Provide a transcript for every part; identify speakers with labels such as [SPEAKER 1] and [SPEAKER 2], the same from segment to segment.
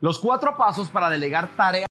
[SPEAKER 1] Los cuatro pasos para delegar tareas.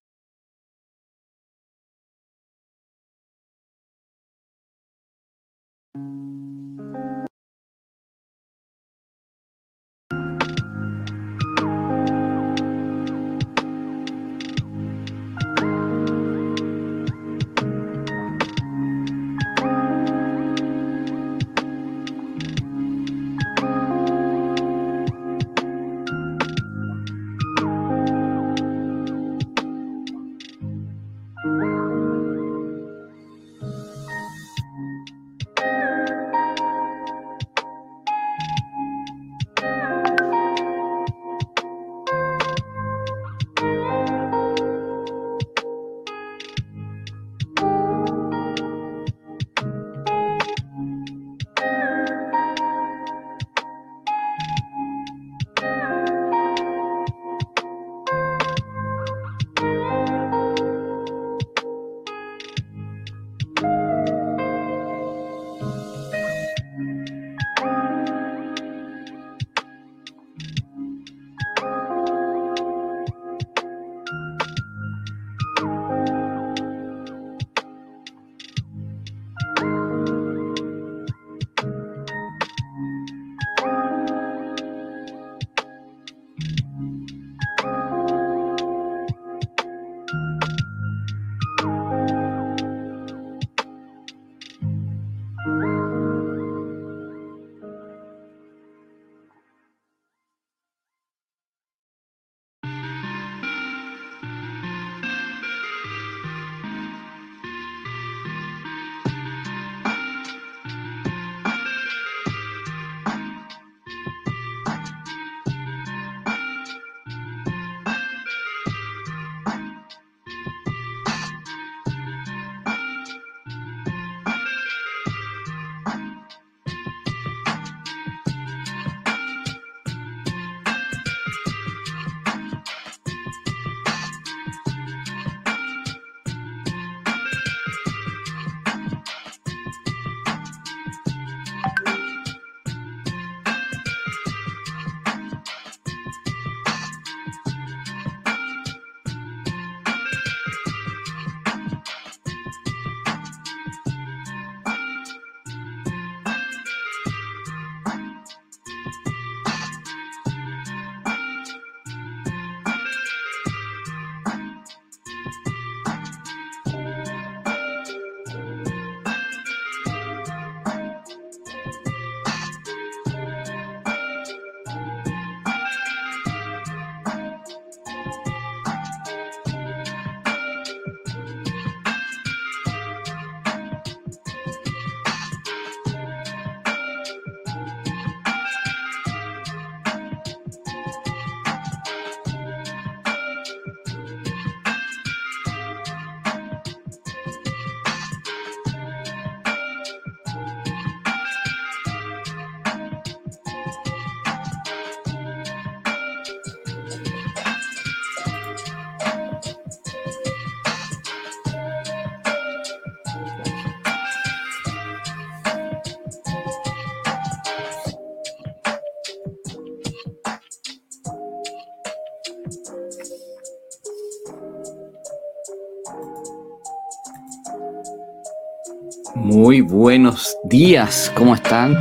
[SPEAKER 1] Muy buenos días, ¿cómo están?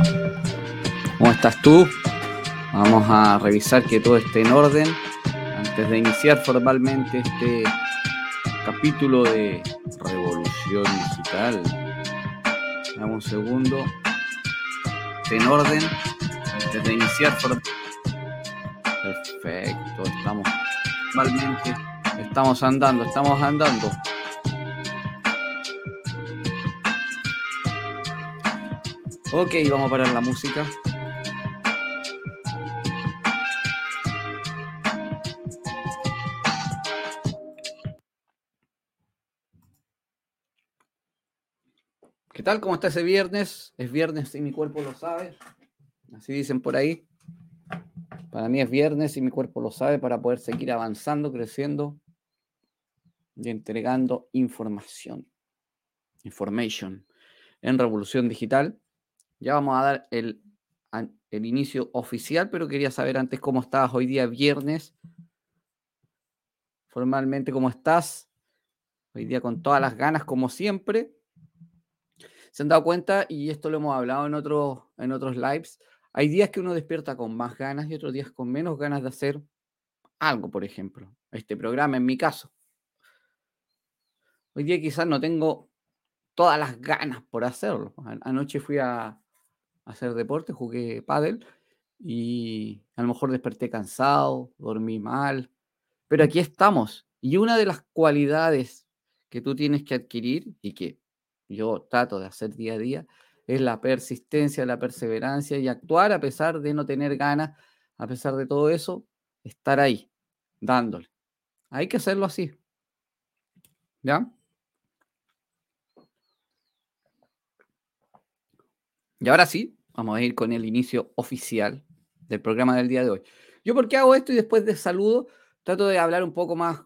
[SPEAKER 1] ¿Cómo estás tú? Vamos a revisar que todo esté en orden antes de iniciar formalmente este capítulo de Revolución Digital. Dame un segundo. En orden antes de iniciar formalmente. Perfecto, estamos formalmente. Estamos andando, estamos andando. Ok, vamos a parar la música. ¿Qué tal? ¿Cómo está ese viernes? Es viernes y mi cuerpo lo sabe. Así dicen por ahí. Para mí es viernes y mi cuerpo lo sabe para poder seguir avanzando, creciendo y entregando información. Information en Revolución Digital. Ya vamos a dar el, el inicio oficial, pero quería saber antes cómo estabas hoy día viernes formalmente cómo estás. Hoy día con todas las ganas, como siempre. Se han dado cuenta, y esto lo hemos hablado en otros, en otros lives, hay días que uno despierta con más ganas y otros días con menos ganas de hacer algo, por ejemplo. Este programa, en mi caso. Hoy día quizás no tengo todas las ganas por hacerlo. Anoche fui a, hacer deporte, jugué pádel y a lo mejor desperté cansado, dormí mal, pero aquí estamos. Y una de las cualidades que tú tienes que adquirir y que yo trato de hacer día a día es la persistencia, la perseverancia y actuar a pesar de no tener ganas, a pesar de todo eso, estar ahí, dándole. Hay que hacerlo así. ¿Ya? Y ahora sí, vamos a ir con el inicio oficial del programa del día de hoy. Yo, ¿por qué hago esto? Y después de saludo, trato de hablar un poco más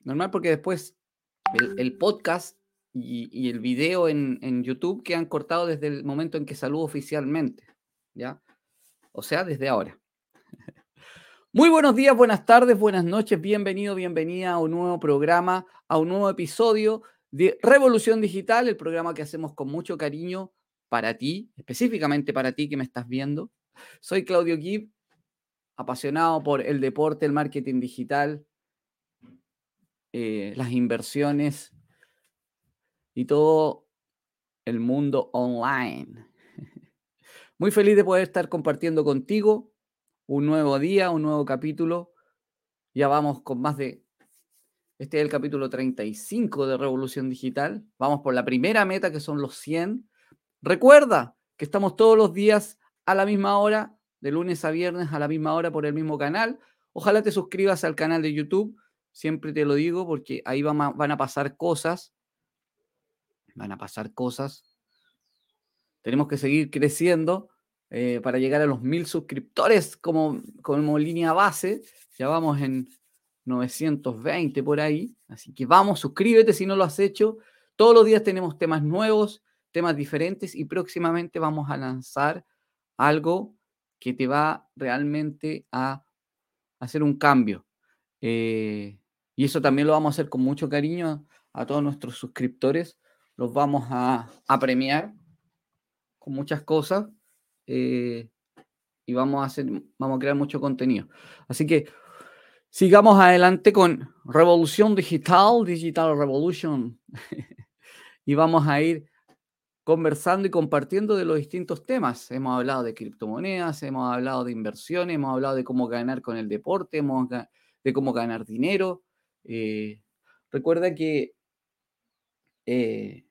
[SPEAKER 1] normal, porque después el, podcast y, el video en, en, YouTube quedan cortados desde el momento en que saludo oficialmente. ¿Ya? O sea, desde ahora. Muy buenos días, buenas tardes, buenas noches, bienvenido, bienvenida a un nuevo programa, a un nuevo episodio de Revolución Digital, el programa que hacemos con mucho cariño para ti, específicamente para ti que me estás viendo. Soy Claudio Gibb, apasionado por el deporte, el marketing digital, eh, las inversiones y todo el mundo online. Muy feliz de poder estar compartiendo contigo un nuevo día, un nuevo capítulo. Ya vamos con más de... Este es el capítulo 35 de Revolución Digital. Vamos por la primera meta que son los 100. Recuerda que estamos todos los días a la misma hora, de lunes a viernes a la misma hora por el mismo canal. Ojalá te suscribas al canal de YouTube. Siempre te lo digo porque ahí van a, pasar cosas. Van a pasar cosas. Tenemos que seguir creciendo eh, para llegar a los mil suscriptores como, como línea base. Ya vamos en 920 por ahí. Así que vamos, suscríbete si no lo has hecho. Todos los días tenemos temas nuevos temas diferentes y próximamente vamos a lanzar algo que te va realmente a hacer un cambio. Eh, y eso también lo vamos a hacer con mucho cariño a todos nuestros suscriptores. Los vamos a, premiar con muchas cosas eh, y vamos a, hacer, vamos a crear mucho contenido. Así que sigamos adelante con Revolución Digital, Digital Revolution. y vamos a ir conversando y compartiendo de los distintos temas. Hemos hablado de criptomonedas, hemos hablado de inversiones, hemos hablado de cómo ganar con el deporte, hemos, de cómo ganar dinero. Eh, recuerda que eh,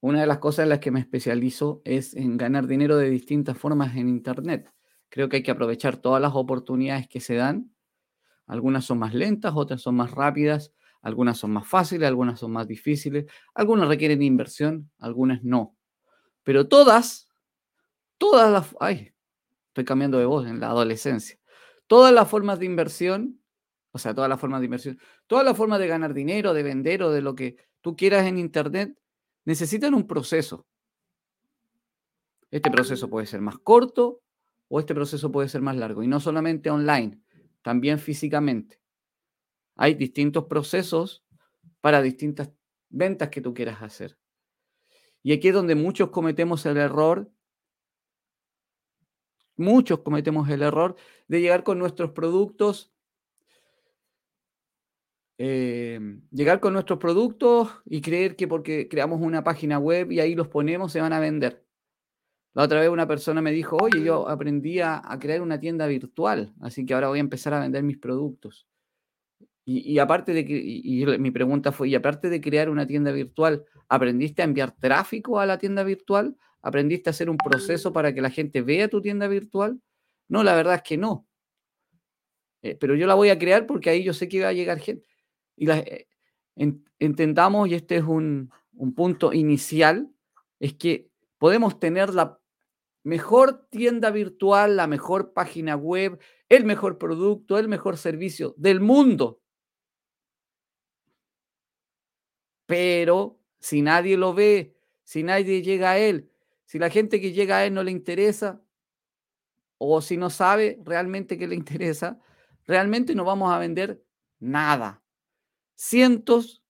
[SPEAKER 1] una de las cosas en las que me especializo es en ganar dinero de distintas formas en Internet. Creo que hay que aprovechar todas las oportunidades que se dan. Algunas son más lentas, otras son más rápidas, algunas son más fáciles, algunas son más difíciles, algunas requieren inversión, algunas no. Pero todas, todas las... Ay, estoy cambiando de voz en la adolescencia. Todas las formas de inversión, o sea, todas las formas de inversión, todas las formas de ganar dinero, de vender o de lo que tú quieras en Internet, necesitan un proceso. Este proceso puede ser más corto o este proceso puede ser más largo. Y no solamente online, también físicamente. Hay distintos procesos para distintas ventas que tú quieras hacer. Y aquí es donde muchos cometemos el error, muchos cometemos el error de llegar con nuestros productos, eh, llegar con nuestros productos y creer que porque creamos una página web y ahí los ponemos se van a vender. La otra vez una persona me dijo, oye, yo aprendí a crear una tienda virtual, así que ahora voy a empezar a vender mis productos. Y, aparte de que, y, mi pregunta fue, y aparte de crear una tienda virtual, ¿aprendiste a enviar tráfico a la tienda virtual? ¿Aprendiste a hacer un proceso para que la gente vea tu tienda virtual? No, la verdad es que no. Eh, pero yo la voy a crear porque ahí yo sé que va a llegar gente. Y la, eh, entendamos, y este es un, un punto inicial, es que podemos tener la mejor tienda virtual, la mejor página web, el mejor producto, el mejor servicio del mundo. Pero si nadie lo ve, si nadie llega a él, si la gente que llega a él no le interesa, o si no sabe realmente que le interesa, realmente no vamos a vender nada. Cientos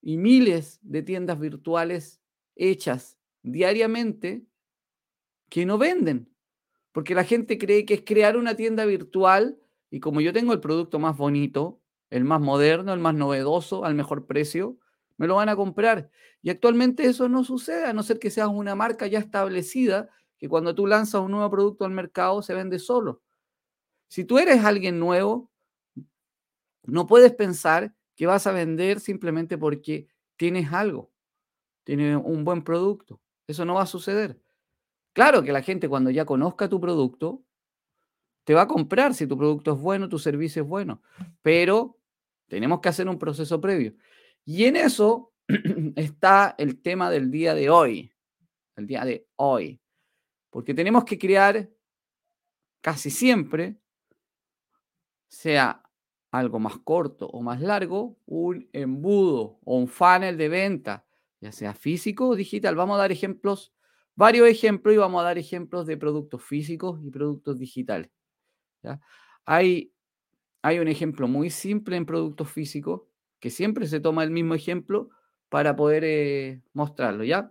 [SPEAKER 1] y miles de tiendas virtuales hechas diariamente que no venden, porque la gente cree que es crear una tienda virtual y como yo tengo el producto más bonito, el más moderno, el más novedoso, al mejor precio, me lo van a comprar. Y actualmente eso no sucede, a no ser que seas una marca ya establecida, que cuando tú lanzas un nuevo producto al mercado se vende solo. Si tú eres alguien nuevo, no puedes pensar que vas a vender simplemente porque tienes algo, tienes un buen producto. Eso no va a suceder. Claro que la gente cuando ya conozca tu producto, te va a comprar si tu producto es bueno, tu servicio es bueno, pero tenemos que hacer un proceso previo. Y en eso está el tema del día de hoy, el día de hoy, porque tenemos que crear casi siempre, sea algo más corto o más largo, un embudo o un funnel de venta, ya sea físico o digital. Vamos a dar ejemplos, varios ejemplos y vamos a dar ejemplos de productos físicos y productos digitales. Hay, hay un ejemplo muy simple en productos físicos que siempre se toma el mismo ejemplo para poder eh, mostrarlo, ¿ya?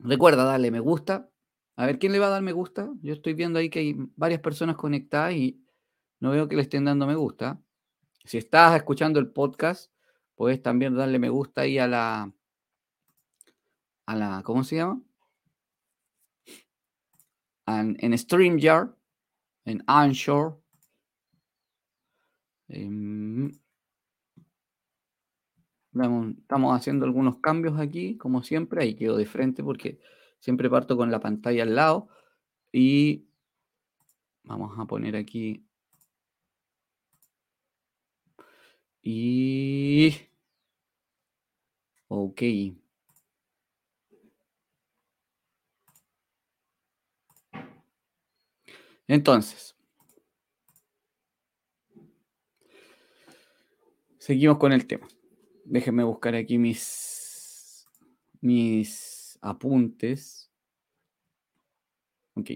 [SPEAKER 1] Recuerda darle me gusta. A ver, ¿quién le va a dar me gusta? Yo estoy viendo ahí que hay varias personas conectadas y no veo que le estén dando me gusta. Si estás escuchando el podcast, puedes también darle me gusta ahí a la, a la, ¿cómo se llama? En, en StreamYard, en Anshore. Em, estamos haciendo algunos cambios aquí, como siempre. Ahí quedo de frente porque siempre parto con la pantalla al lado. Y vamos a poner aquí Y... Ok. Entonces, seguimos con el tema. Déjenme buscar aquí mis, mis apuntes. Ok.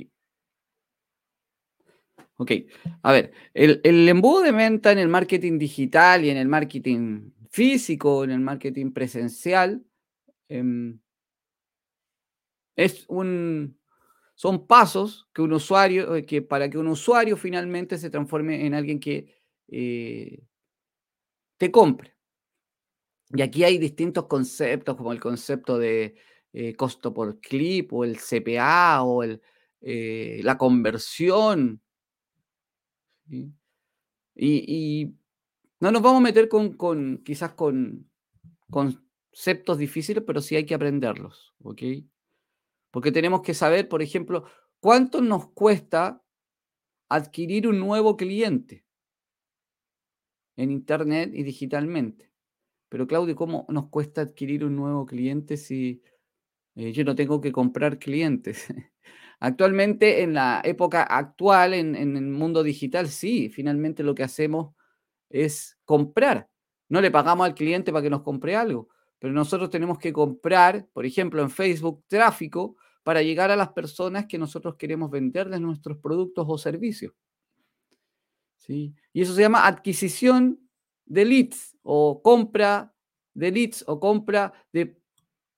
[SPEAKER 1] Ok, a ver, el, embudo de venta en el marketing digital y en el marketing físico, en el marketing presencial, em, es un, son pasos que un usuario, eh, que para que un usuario finalmente se transforme en alguien que eh, te compre. Y aquí hay distintos conceptos, como el concepto de eh, costo por clip, o el CPA, o el, la conversión, y, no nos vamos a meter con, quizás con conceptos difíciles, pero sí hay que aprenderlos, ¿ok? Porque tenemos que saber, por ejemplo, cuánto nos cuesta adquirir un nuevo cliente en Internet y digitalmente. Pero Claudio, ¿cómo nos cuesta adquirir un nuevo cliente si eh, yo no tengo que comprar clientes? Actualmente, en la época actual, en, el mundo digital, sí, finalmente lo que hacemos es comprar. No le pagamos al cliente para que nos compre algo, pero nosotros tenemos que comprar, por ejemplo, en Facebook, tráfico para llegar a las personas que nosotros queremos venderles nuestros productos o servicios. ¿Sí? Y eso se llama adquisición de leads o compra de leads o compra de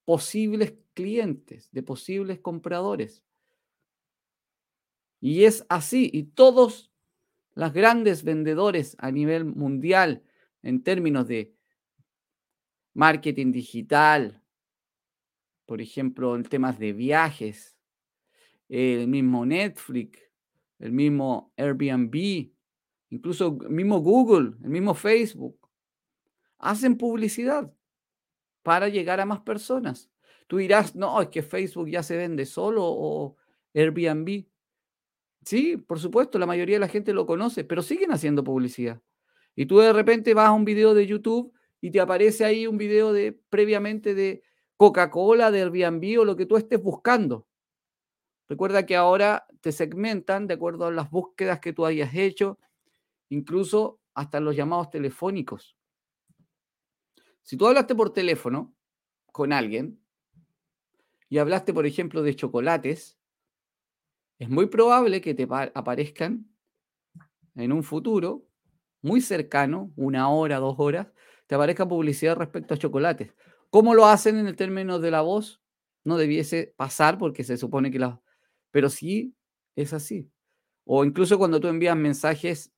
[SPEAKER 1] posibles clientes, de posibles compradores. Y es así. Y todos los grandes vendedores a nivel mundial en términos de marketing digital, por ejemplo, en temas de viajes, el mismo Netflix, el mismo Airbnb, incluso mismo Google, el mismo Facebook, hacen publicidad para llegar a más personas. Tú dirás, no, es que Facebook ya se vende solo o Airbnb. Sí, por supuesto, la mayoría de la gente lo conoce, pero siguen haciendo publicidad. Y tú de repente vas a un video de YouTube y te aparece ahí un video de previamente de Coca-Cola, de Airbnb o lo que tú estés buscando. Recuerda que ahora te segmentan de acuerdo a las búsquedas que tú hayas hecho, incluso hasta los llamados telefónicos. Si tú hablaste por teléfono con alguien y hablaste, por ejemplo, de chocolates, es muy probable que te aparezcan en un futuro muy cercano, una hora, dos horas, te aparezca publicidad respecto a chocolates. ¿Cómo lo hacen en el término de la voz? No debiese pasar porque se supone que la... Pero sí es así. O incluso cuando tú envías mensajes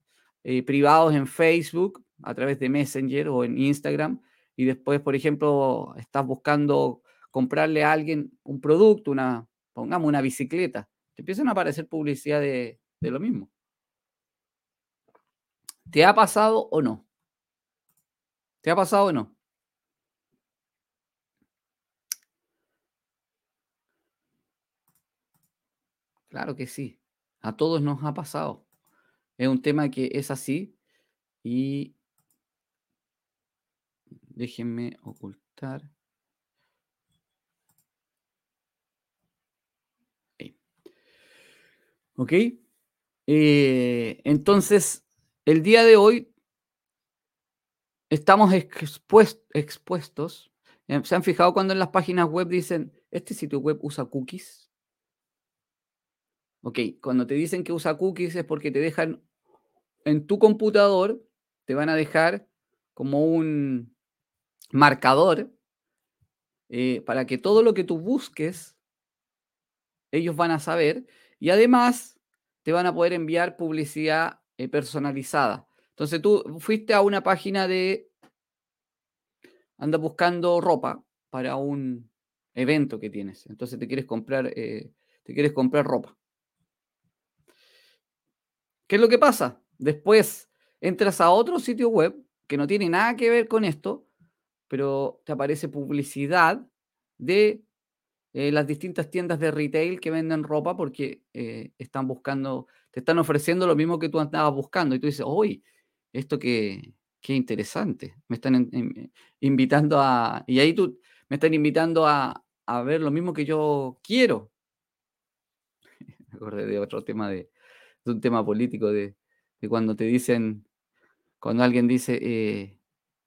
[SPEAKER 1] eh, privados en Facebook a través de Messenger o en Instagram y después, por ejemplo, estás buscando comprarle a alguien un producto, una, pongamos una bicicleta, te empiezan a aparecer publicidad de, de lo mismo. ¿Te ha pasado o no? ¿Te ha pasado o no? Claro que sí. A todos nos ha pasado. Es un tema que es así y déjenme ocultar. ¿Ok? Eh, entonces, el día de hoy estamos expuestos. Eh, ¿Se han fijado cuando en las páginas web dicen, este sitio web usa cookies? Ok, cuando te dicen que usa cookies es porque te dejan en tu computador, te van a dejar como un marcador eh, para que todo lo que tú busques, ellos van a saber y además te van a poder enviar publicidad eh, personalizada. Entonces tú fuiste a una página de, andas buscando ropa para un evento que tienes. Entonces te quieres comprar, eh, te quieres comprar ropa. ¿Qué es lo que pasa? Después entras a otro sitio web que no tiene nada que ver con esto, pero te aparece publicidad de eh, las distintas tiendas de retail que venden ropa porque eh, están buscando, te están ofreciendo lo mismo que tú andabas buscando. Y tú dices, uy, esto qué, qué interesante. Me están invitando a, y ahí tú me están invitando a, a ver lo mismo que yo quiero. Me acordé de otro tema, de, un tema político, de, de, cuando te dicen, cuando alguien dice, eh,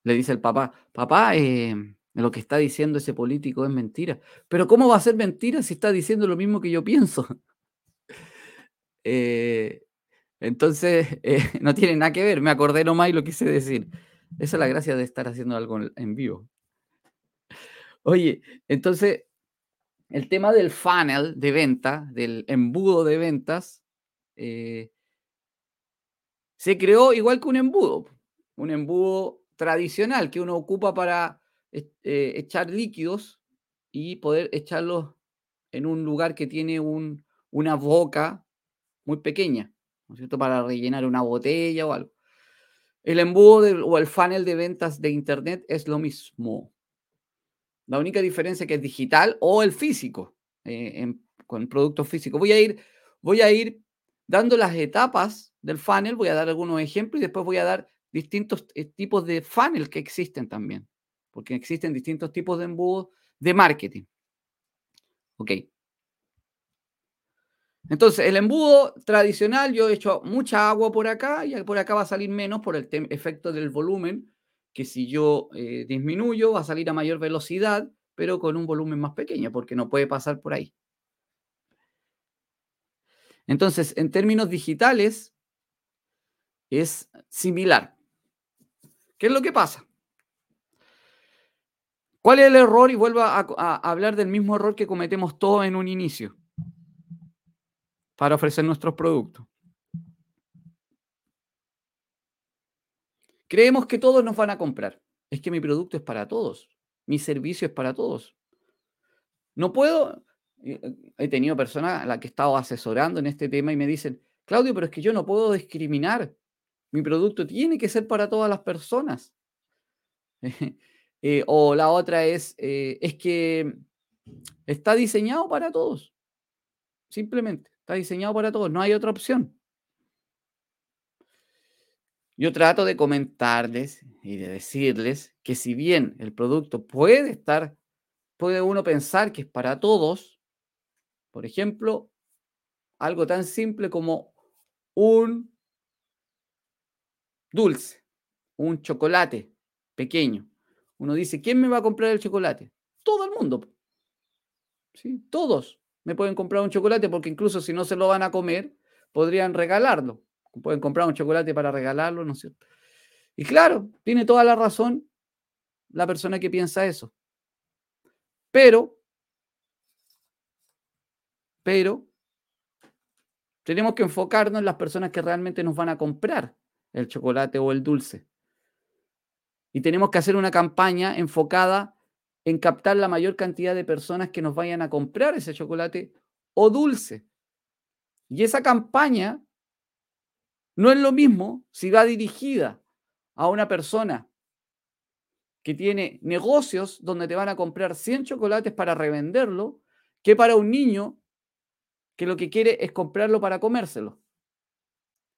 [SPEAKER 1] le dice al papá, papá, eh, lo que está diciendo ese político es mentira. Pero ¿cómo va a ser mentira si está diciendo lo mismo que yo pienso? Eh, entonces, eh, no tiene nada que ver. Me acordé nomás y lo quise decir. Esa es la gracia de estar haciendo algo en vivo. Oye, entonces, el tema del funnel de venta, del embudo de ventas, eh, se creó igual que un embudo. Un embudo tradicional que uno ocupa para eh, echar líquidos y poder echarlos en un lugar que tiene un, una boca muy pequeña, ¿no es cierto? Para rellenar una botella o algo. El embudo o el funnel de ventas de Internet es lo mismo. La única diferencia es que es digital o el físico, eh, con productos físicos. Voy a, ir, voy a ir dando las etapas del funnel, voy a dar algunos ejemplos y después voy a dar distintos eh, tipos de funnel que existen también porque existen distintos tipos de embudos de marketing. Ok. Entonces, el embudo tradicional, yo he hecho mucha agua por acá y por acá va a salir menos por el efecto del volumen, que si yo eh, disminuyo va a salir a mayor velocidad, pero con un volumen más pequeño, porque no puede pasar por ahí. Entonces, en términos digitales, es similar. ¿Qué es lo que pasa? ¿Cuál es el error? Y vuelvo a, hablar del mismo error que cometemos todos en un inicio para ofrecer nuestros productos. Creemos que todos nos van a comprar. Es que mi producto es para todos. Mi servicio es para todos. No puedo. Eh, he tenido personas a las que he estado asesorando en este tema y me dicen, Claudio, pero es que yo no puedo discriminar. Mi producto tiene que ser para todas las personas. Eh, o la otra es, eh, es que está diseñado para todos. Simplemente, está diseñado para todos. No hay otra opción. Yo trato de comentarles y de decirles que si bien el producto puede estar, puede uno pensar que es para todos, por ejemplo, algo tan simple como un dulce, un chocolate pequeño. Uno dice, ¿quién me va a comprar el chocolate? Todo el mundo. ¿Sí? Todos me pueden comprar un chocolate porque incluso si no se lo van a comer, podrían regalarlo. Pueden comprar un chocolate para regalarlo, ¿no es cierto? Y claro, tiene toda la razón la persona que piensa eso. Pero, pero, tenemos que enfocarnos en las personas que realmente nos van a comprar el chocolate o el dulce. Y tenemos que hacer una campaña enfocada en captar la mayor cantidad de personas que nos vayan a comprar ese chocolate o dulce. Y esa campaña no es lo mismo si va dirigida a una persona que tiene negocios donde te van a comprar 100 chocolates para revenderlo, que para un niño que lo que quiere es comprarlo para comérselo.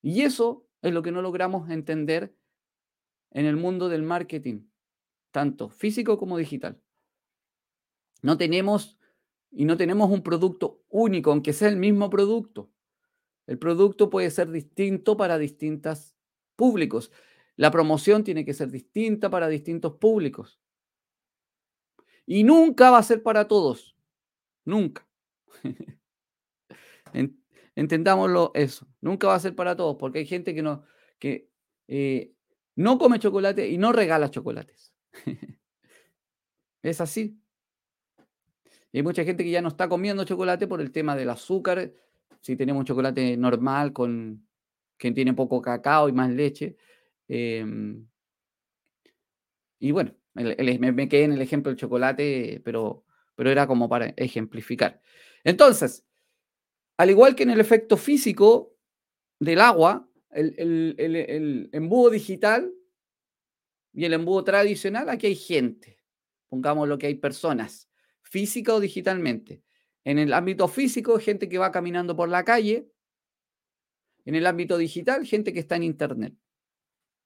[SPEAKER 1] Y eso es lo que no logramos entender en el mundo del marketing, tanto físico como digital. No tenemos y no tenemos un producto único, aunque sea el mismo producto. El producto puede ser distinto para distintos públicos. La promoción tiene que ser distinta para distintos públicos. Y nunca va a ser para todos. Nunca. Entendámoslo eso. Nunca va a ser para todos, porque hay gente que no, que, eh, no come chocolate y no regala chocolates. es así. hay mucha gente que ya no está comiendo chocolate por el tema del azúcar. Si tenemos chocolate normal con que tiene poco cacao y más leche. Em, y bueno, me, quedé en el ejemplo del chocolate, pero, pero era como para ejemplificar. Entonces, al igual que en el efecto físico del agua, el, embudo digital y el embudo tradicional, aquí hay gente. Pongamos lo que hay personas, física o digitalmente. En el ámbito físico, gente que va caminando por la calle. En el ámbito digital, gente que está en Internet.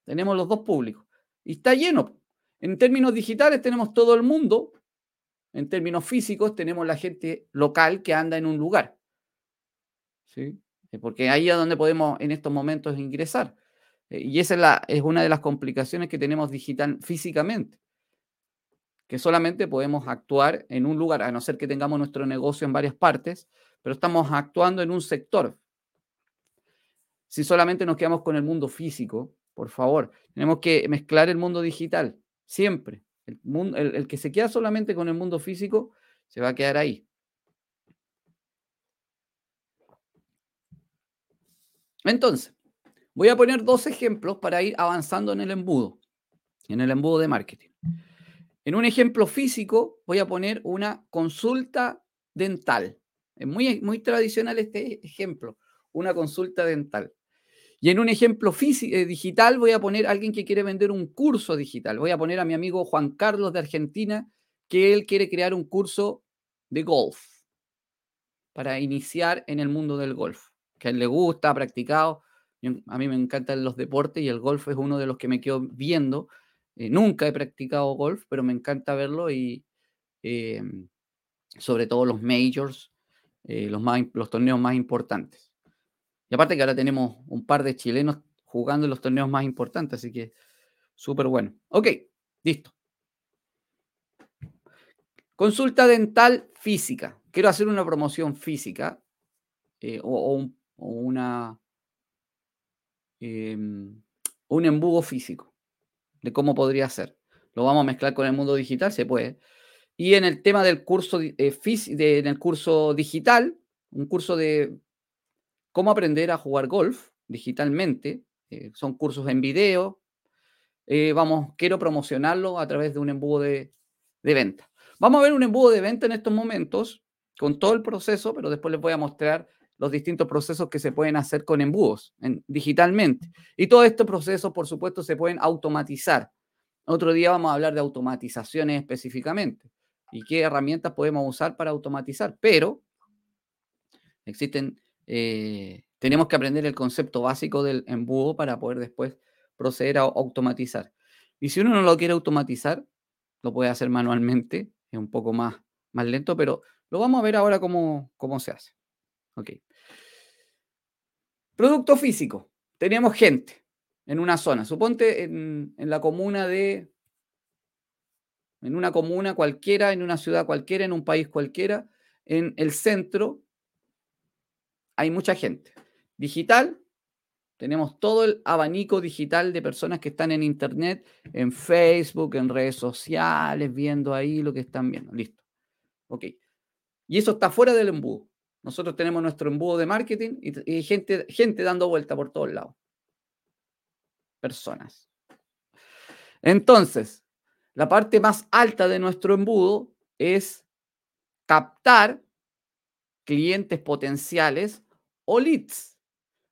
[SPEAKER 1] Tenemos los dos públicos. Y está lleno. En términos digitales tenemos todo el mundo. En términos físicos tenemos la gente local que anda en un lugar. Eh, porque ahí es donde podemos en estos momentos ingresar. Eh, y esa es, la, es una de las complicaciones que tenemos digital físicamente, que solamente podemos actuar en un lugar, a no ser que tengamos nuestro negocio en varias partes, pero estamos actuando en un sector. Si solamente nos quedamos con el mundo físico, por favor, tenemos que mezclar el mundo digital, siempre. El, mundo, el que se queda solamente con el mundo físico se va a quedar ahí. Entonces, voy a poner dos ejemplos para ir avanzando en el embudo, en el embudo de marketing. En un ejemplo físico voy a poner una consulta dental. Es muy, muy tradicional este ejemplo, una consulta dental. Y en un ejemplo eh, digital voy a poner a alguien que quiere vender un curso digital. Voy a poner a mi amigo Juan Carlos de Argentina, que él quiere crear un curso de golf para iniciar en el mundo del golf que a él le gusta, ha practicado. A mí me encantan los deportes y el golf es uno de los que me quedo viendo. Eh, nunca he practicado golf, pero me encanta verlo y eh, sobre todo los majors, eh, los, más, los torneos más importantes. Y aparte que ahora tenemos un par de chilenos jugando en los torneos más importantes, así que súper bueno. Ok, listo. Consulta dental física. Quiero hacer una promoción física o, un, o una, em, un embudo físico de cómo podría ser. Lo vamos a mezclar con el mundo digital, se puede. Y en el tema del curso, eh, en el curso digital, un curso de cómo aprender a jugar golf digitalmente, eh, son cursos en video. Eh, vamos, quiero promocionarlo a través de un embudo de, de venta. Vamos a ver un embudo de venta en estos momentos con todo el proceso, pero después les voy a mostrar los distintos procesos que se pueden hacer con embudos digitalmente. Y todos estos procesos, por supuesto, se pueden automatizar. Otro día vamos a hablar de automatizaciones específicamente y qué herramientas podemos usar para automatizar. Pero existen, eh, tenemos que aprender el concepto básico del embudo para poder después proceder a automatizar. Y si uno no lo quiere automatizar, lo puede hacer manualmente, es un poco más, más lento, pero lo vamos a ver ahora cómo, cómo se hace. Ok. Producto físico. Tenemos gente en una zona. Suponte en, la comuna de. En una comuna cualquiera, en una ciudad cualquiera, en un país cualquiera, en el centro hay mucha gente. Digital, Tenemos todo el abanico digital de personas que están en Internet, en Facebook, en redes sociales, viendo ahí lo que están viendo. Listo. Ok. Y eso está fuera del embudo. Nosotros tenemos nuestro embudo de marketing y, gente, gente dando vuelta por todos lados. Personas. Entonces, la parte más alta de nuestro embudo es captar clientes potenciales o leads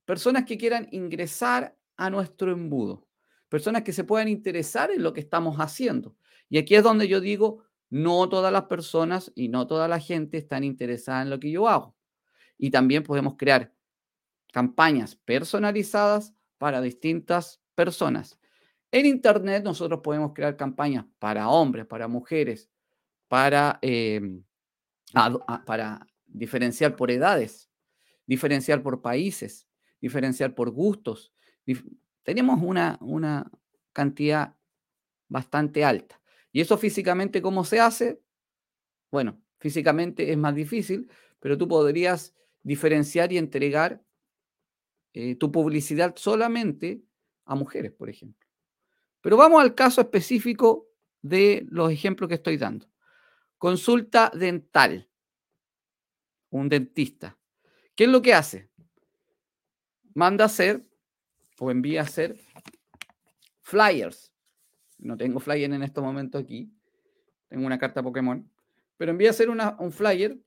[SPEAKER 1] personas que quieran ingresar a nuestro embudo, personas que se puedan interesar en lo que estamos haciendo. Y aquí es donde yo digo, no todas las personas y no toda la gente están interesadas en lo que yo hago. Y también podemos crear campañas personalizadas para distintas personas. En Internet nosotros podemos crear campañas para hombres, para mujeres, para, em, para diferenciar por edades, diferenciar por países, diferenciar por gustos. Tenemos una, una cantidad bastante alta. ¿Y eso físicamente cómo se hace? Bueno, físicamente es más difícil, pero tú podrías diferenciar y entregar eh, tu publicidad solamente a mujeres, por ejemplo. Pero vamos al caso específico de los ejemplos que estoy dando. Consulta dental. Un dentista. ¿Qué es lo que hace? manda a hacer o envía a hacer flyers. No tengo flyer en este momento aquí. Tengo una carta Pokémon. Pero envía a hacer un flyer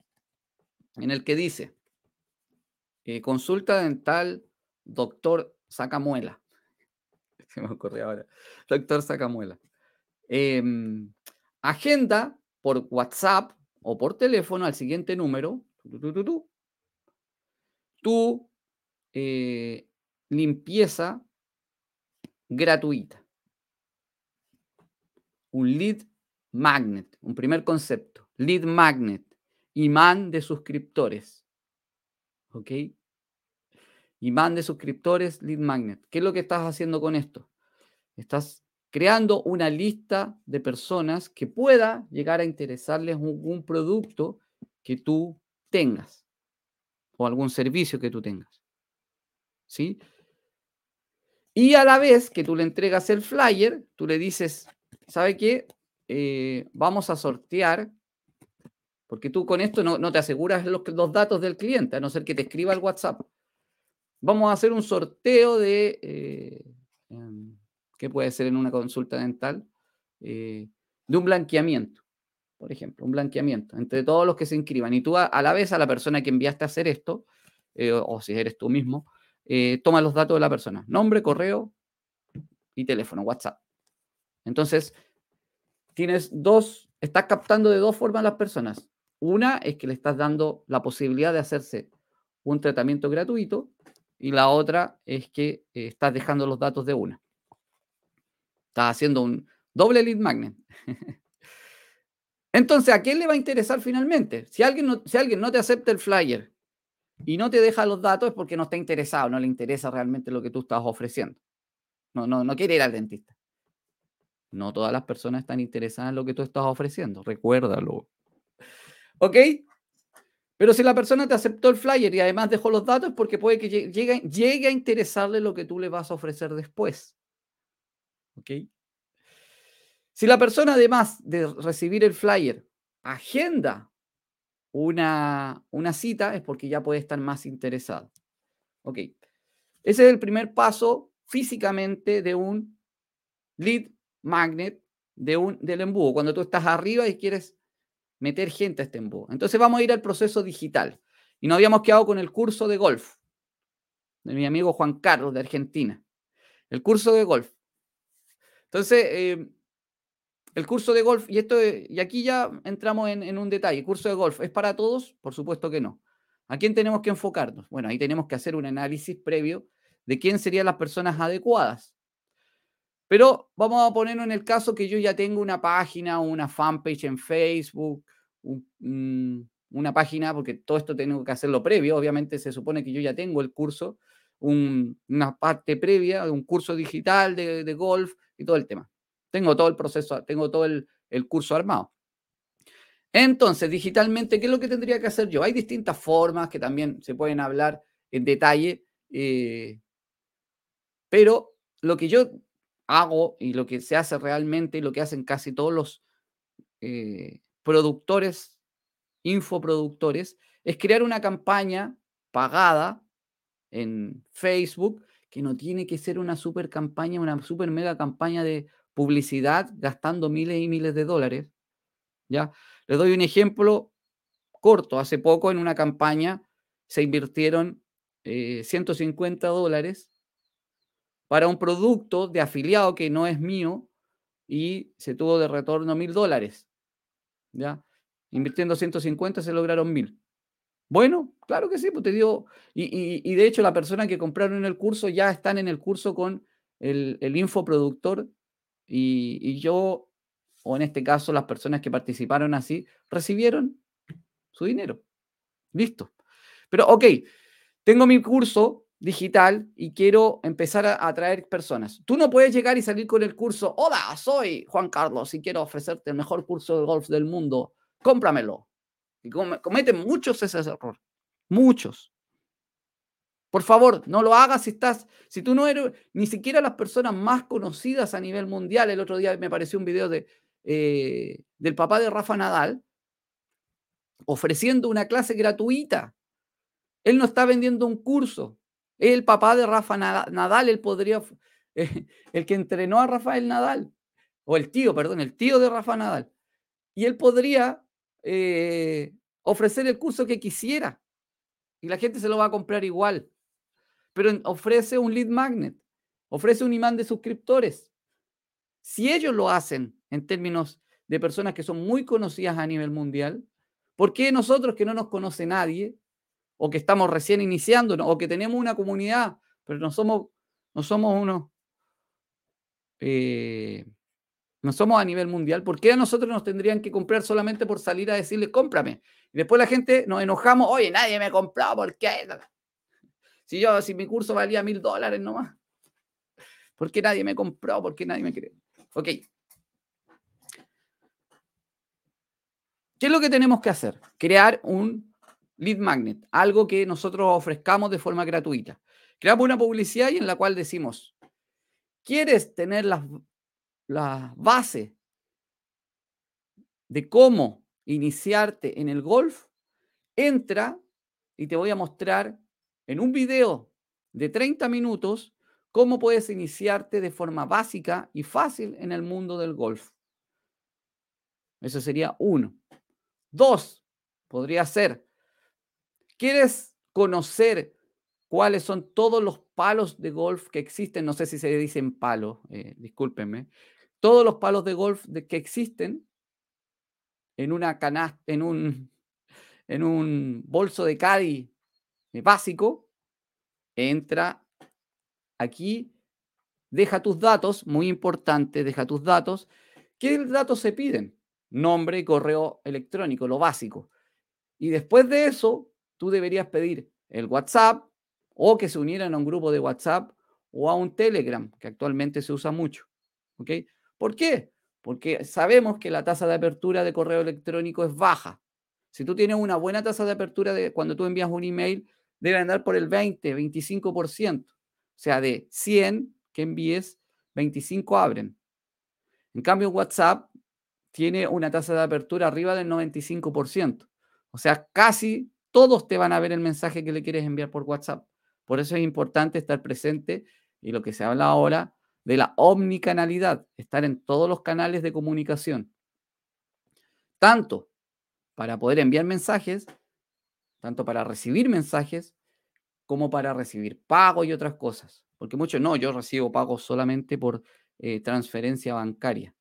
[SPEAKER 1] en el que dice eh, consulta dental doctor Sacamuela. Se me ocurrió ahora. Doctor Sacamuela. Em, agenda por WhatsApp o por teléfono al siguiente número. Tú eh, limpieza gratuita. Un lead magnet, un primer concepto. Lead magnet, imán de suscriptores. ¿Ok? Imán de suscriptores, lead magnet. ¿Qué es lo que estás haciendo con esto? Estás creando una lista de personas que pueda llegar a interesarles un producto que tú tengas o algún servicio que tú tengas. ¿sí? Y a la vez que tú le entregas el flyer, tú le dices, ¿sabe qué? Eh, vamos a sortear, porque tú con esto no, te aseguras los, datos del cliente, a no ser que te escriba el WhatsApp. Vamos a hacer un sorteo de, eh, em, ¿qué puede ser en una consulta dental? Eh, de un blanqueamiento, por ejemplo, un blanqueamiento entre todos los que se inscriban. Y tú a, la vez a la persona que enviaste a hacer esto, o si eres tú mismo, eh, toma los datos de la persona, nombre, correo y teléfono, WhatsApp. Entonces, tienes dos, estás captando de dos formas a las personas. Una es que le estás dando la posibilidad de hacerse un tratamiento gratuito y la otra es que eh, estás dejando los datos de una. Estás haciendo un doble lead magnet. Entonces, ¿a quién le va a interesar finalmente? Si alguien no, si alguien no te acepta el flyer y no te deja los datos es porque no está interesado, no le interesa realmente lo que tú estás ofreciendo. No, no, no quiere ir al dentista. No todas las personas están interesadas en lo que tú estás ofreciendo, recuérdalo. ¿Ok? Pero si la persona te aceptó el flyer y además dejó los datos, porque puede que llegue, a interesarle lo que tú le vas a ofrecer después. ¿Ok? Si la persona además de recibir el flyer agenda una, cita es porque ya puede estar más interesado. Ok. Ese es el primer paso físicamente de un lead magnet de un, del embudo, cuando tú estás arriba y quieres meter gente a este embudo. Entonces vamos a ir al proceso digital. Y nos habíamos quedado con el curso de golf de mi amigo Juan Carlos de Argentina. El curso de golf. Entonces, eh, el curso de golf, y, esto, y aquí ya entramos en, un detalle, ¿el curso de golf es para todos? Por supuesto que no. ¿A quién tenemos que enfocarnos? Bueno, ahí tenemos que hacer un análisis previo de quién serían las personas adecuadas. Pero vamos a ponernos en el caso que yo ya tengo una página, una fanpage en Facebook, una página, porque todo esto tengo que hacerlo previo. Obviamente se supone que yo ya tengo el curso, una parte previa, un curso digital de golf y todo el tema. Tengo todo el proceso, tengo todo el, curso armado. Entonces, digitalmente, ¿qué es lo que tendría que hacer yo? Hay distintas formas que también se pueden hablar en detalle. Eh, Pero lo que yo hago y lo que se hace realmente y lo que hacen casi todos los eh, productores, infoproductores, es crear una campaña pagada en Facebook que no tiene que ser una super campaña, una super mega campaña de publicidad gastando miles y miles de dólares. ¿ya? Les doy un ejemplo corto. Hace poco en una campaña se invirtieron 150 eh, dólares para un producto de afiliado que no es mío y se tuvo de retorno mil dólares. ¿Ya? Invirtiendo 150 se lograron mil. Bueno, claro que sí, pues te digo, y, de hecho la persona que compraron el curso ya están en el curso con el, el infoproductor y, y yo, o en este caso las personas que participaron así, recibieron su dinero. Listo. Pero, ok, tengo mi curso digital y quiero empezar a atraer personas. Tú no puedes llegar y salir con el curso, hola, soy Juan Carlos y quiero ofrecerte el mejor curso de golf del mundo, cómpramelo. Y cometen muchos ese error, muchos. Por favor, no lo hagas si estás, si tú no eres ni siquiera las personas más conocidas a nivel mundial. El otro día me apareció un video de, eh, del papá de Rafa Nadal ofreciendo una clase gratuita. Él no está vendiendo un curso. El papá de Rafa Nadal, él podría, el que entrenó a Rafael Nadal, o el tío, perdón, el tío de Rafa Nadal. Y él podría eh, ofrecer el curso que quisiera. Y la gente se lo va a comprar igual. Pero ofrece un lead magnet, ofrece un imán de suscriptores. Si ellos lo hacen en términos de personas que son muy conocidas a nivel mundial, ¿por qué nosotros que no nos conoce nadie, o que estamos recién iniciando, o que tenemos una comunidad, pero no somos, no somos unos, eh, no somos a nivel mundial, ¿por qué a nosotros nos tendrían que comprar solamente por salir a decirles cómprame? Y después la gente nos enojamos, oye, nadie me comprado, ¿por qué? Si yo, si mi curso valía mil dólares nomás, ¿por qué nadie me compró? ¿Por qué nadie me cree? Ok. ¿Qué es lo que tenemos que hacer? Crear un lead magnet, algo que nosotros ofrezcamos de forma gratuita. Creamos una publicidad en la cual decimos, ¿quieres tener la, la base de cómo iniciarte en el golf? Entra y te voy a mostrar en un video de 30 minutos cómo puedes iniciarte de forma básica y fácil en el mundo del golf. Eso sería uno. Dos, podría ser ¿Quieres conocer cuáles son todos los palos de golf que existen? No sé si se dicen palos, eh, discúlpenme. Todos los palos de golf que existen en una canasta, en un, en un bolso de caddy eh, básico, entra aquí, deja tus datos, muy importante, deja tus datos. ¿Qué datos se piden? Nombre correo electrónico, lo básico. Y después de eso, tú deberías pedir el WhatsApp o que se unieran a un grupo de WhatsApp o a un Telegram, que actualmente se usa mucho. ¿Ok? ¿Por qué? Porque sabemos que la tasa de apertura de correo electrónico es baja. Si tú tienes una buena tasa de apertura de cuando tú envías un email, debe andar por el 20, 25%. O sea, de 100 que envíes, 25 abren. En cambio, WhatsApp tiene una tasa de apertura arriba del 95%. O sea, casi todos te van a ver el mensaje que le quieres enviar por WhatsApp. Por eso es importante estar presente y lo que se habla ahora de la omnicanalidad, estar en todos los canales de comunicación. Tanto para poder enviar mensajes, tanto para recibir mensajes, como para recibir pagos y otras cosas. Porque muchos no, yo recibo pagos solamente por eh, transferencia bancaria.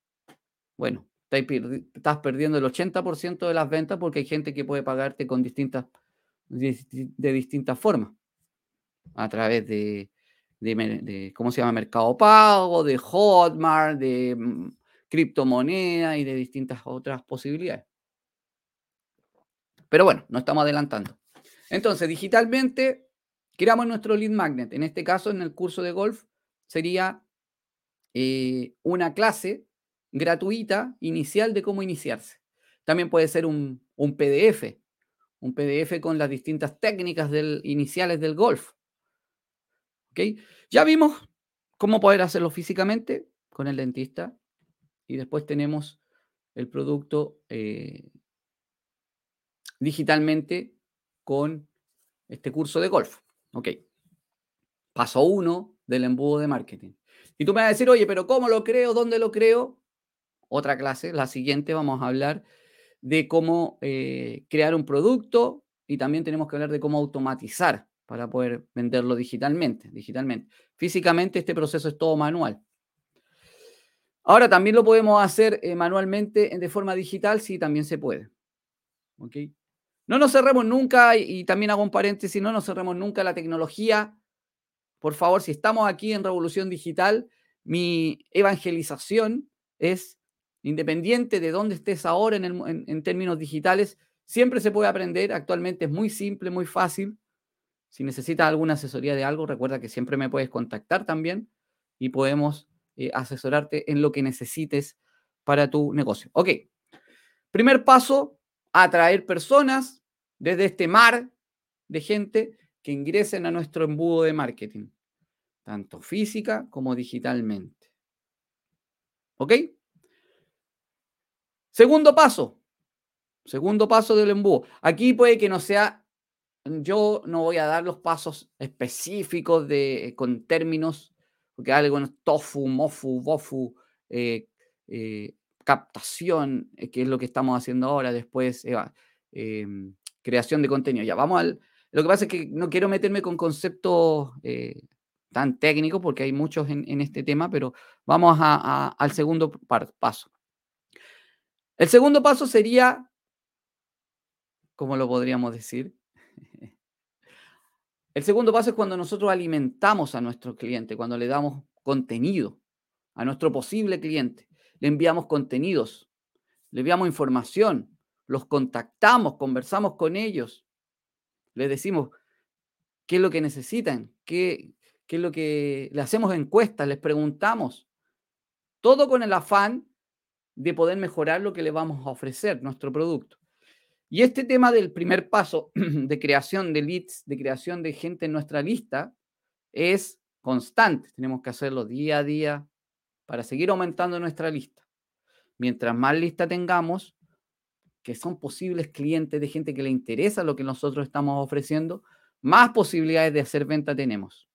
[SPEAKER 1] Bueno, estás perdiendo el 80% de las ventas porque hay gente que puede pagarte con distintas de, distintas formas. A través de, ¿cómo se llama? Mercado Pago, de Hotmart, de mm, criptomoneda y de distintas otras posibilidades. Pero bueno, no estamos adelantando. Entonces, digitalmente, creamos nuestro lead magnet. En este caso, en el curso de golf, sería eh, una clase gratuita inicial de cómo iniciarse. También puede ser un, PDF un PDF con las distintas técnicas del, iniciales del golf. ¿Ok? Ya vimos ¿Cómo poder hacerlo físicamente? Con el dentista. Y después tenemos el producto eh, digitalmente con este curso de golf. Ok. Paso uno del embudo de marketing. Y tú me vas a decir, oye, pero ¿cómo lo creo? ¿Dónde lo creo? Otra clase, la siguiente vamos a hablar de cómo eh, crear un producto y también tenemos que hablar de cómo automatizar para poder venderlo digitalmente. digitalmente. Físicamente este proceso es todo manual. Ahora también lo podemos hacer eh, manualmente de forma digital, sí, también se puede. ¿Ok? No nos cerremos nunca, y, también hago un paréntesis, no nos cerremos nunca la tecnología. Por favor, si estamos aquí en Revolución Digital, mi evangelización es independiente de dónde estés ahora en, términos digitales, siempre se puede aprender. Actualmente es muy simple, muy fácil. Si necesitas alguna asesoría de algo, recuerda que siempre me puedes contactar también y podemos eh, asesorarte en lo que necesites para tu negocio. Ok, primer paso, atraer personas desde este mar de gente que ingresen a nuestro embudo de marketing, tanto física como digitalmente. ¿Ok? Segundo paso, segundo paso del embudo. Aquí puede que no sea yo no voy a dar los pasos específicos de, con términos, porque algo tofu, mofu, bofu, eh, eh, captación, eh, que es lo que estamos haciendo ahora, después em, creación de contenido. Ya, vamos al... Lo que pasa es que no quiero meterme con conceptos tan técnicos, porque hay muchos en, este tema, pero vamos al segundo paso. El segundo paso sería, ¿cómo lo podríamos decir? El segundo paso es cuando nosotros alimentamos a nuestro cliente, cuando le damos contenido a nuestro posible cliente. Le enviamos contenidos, le enviamos información, los contactamos, conversamos con ellos, les decimos qué es lo que necesitan, qué, qué es lo que le hacemos encuestas, les preguntamos. Todo con el afán de poder mejorar lo que le vamos a ofrecer, nuestro producto. Y este tema del primer paso de creación de leads, de creación de gente en nuestra lista, es constante. Tenemos que hacerlo día a día para seguir aumentando nuestra lista. Mientras más lista tengamos, que son posibles clientes de gente que le interesa lo que nosotros estamos ofreciendo, más posibilidades de hacer venta tenemos.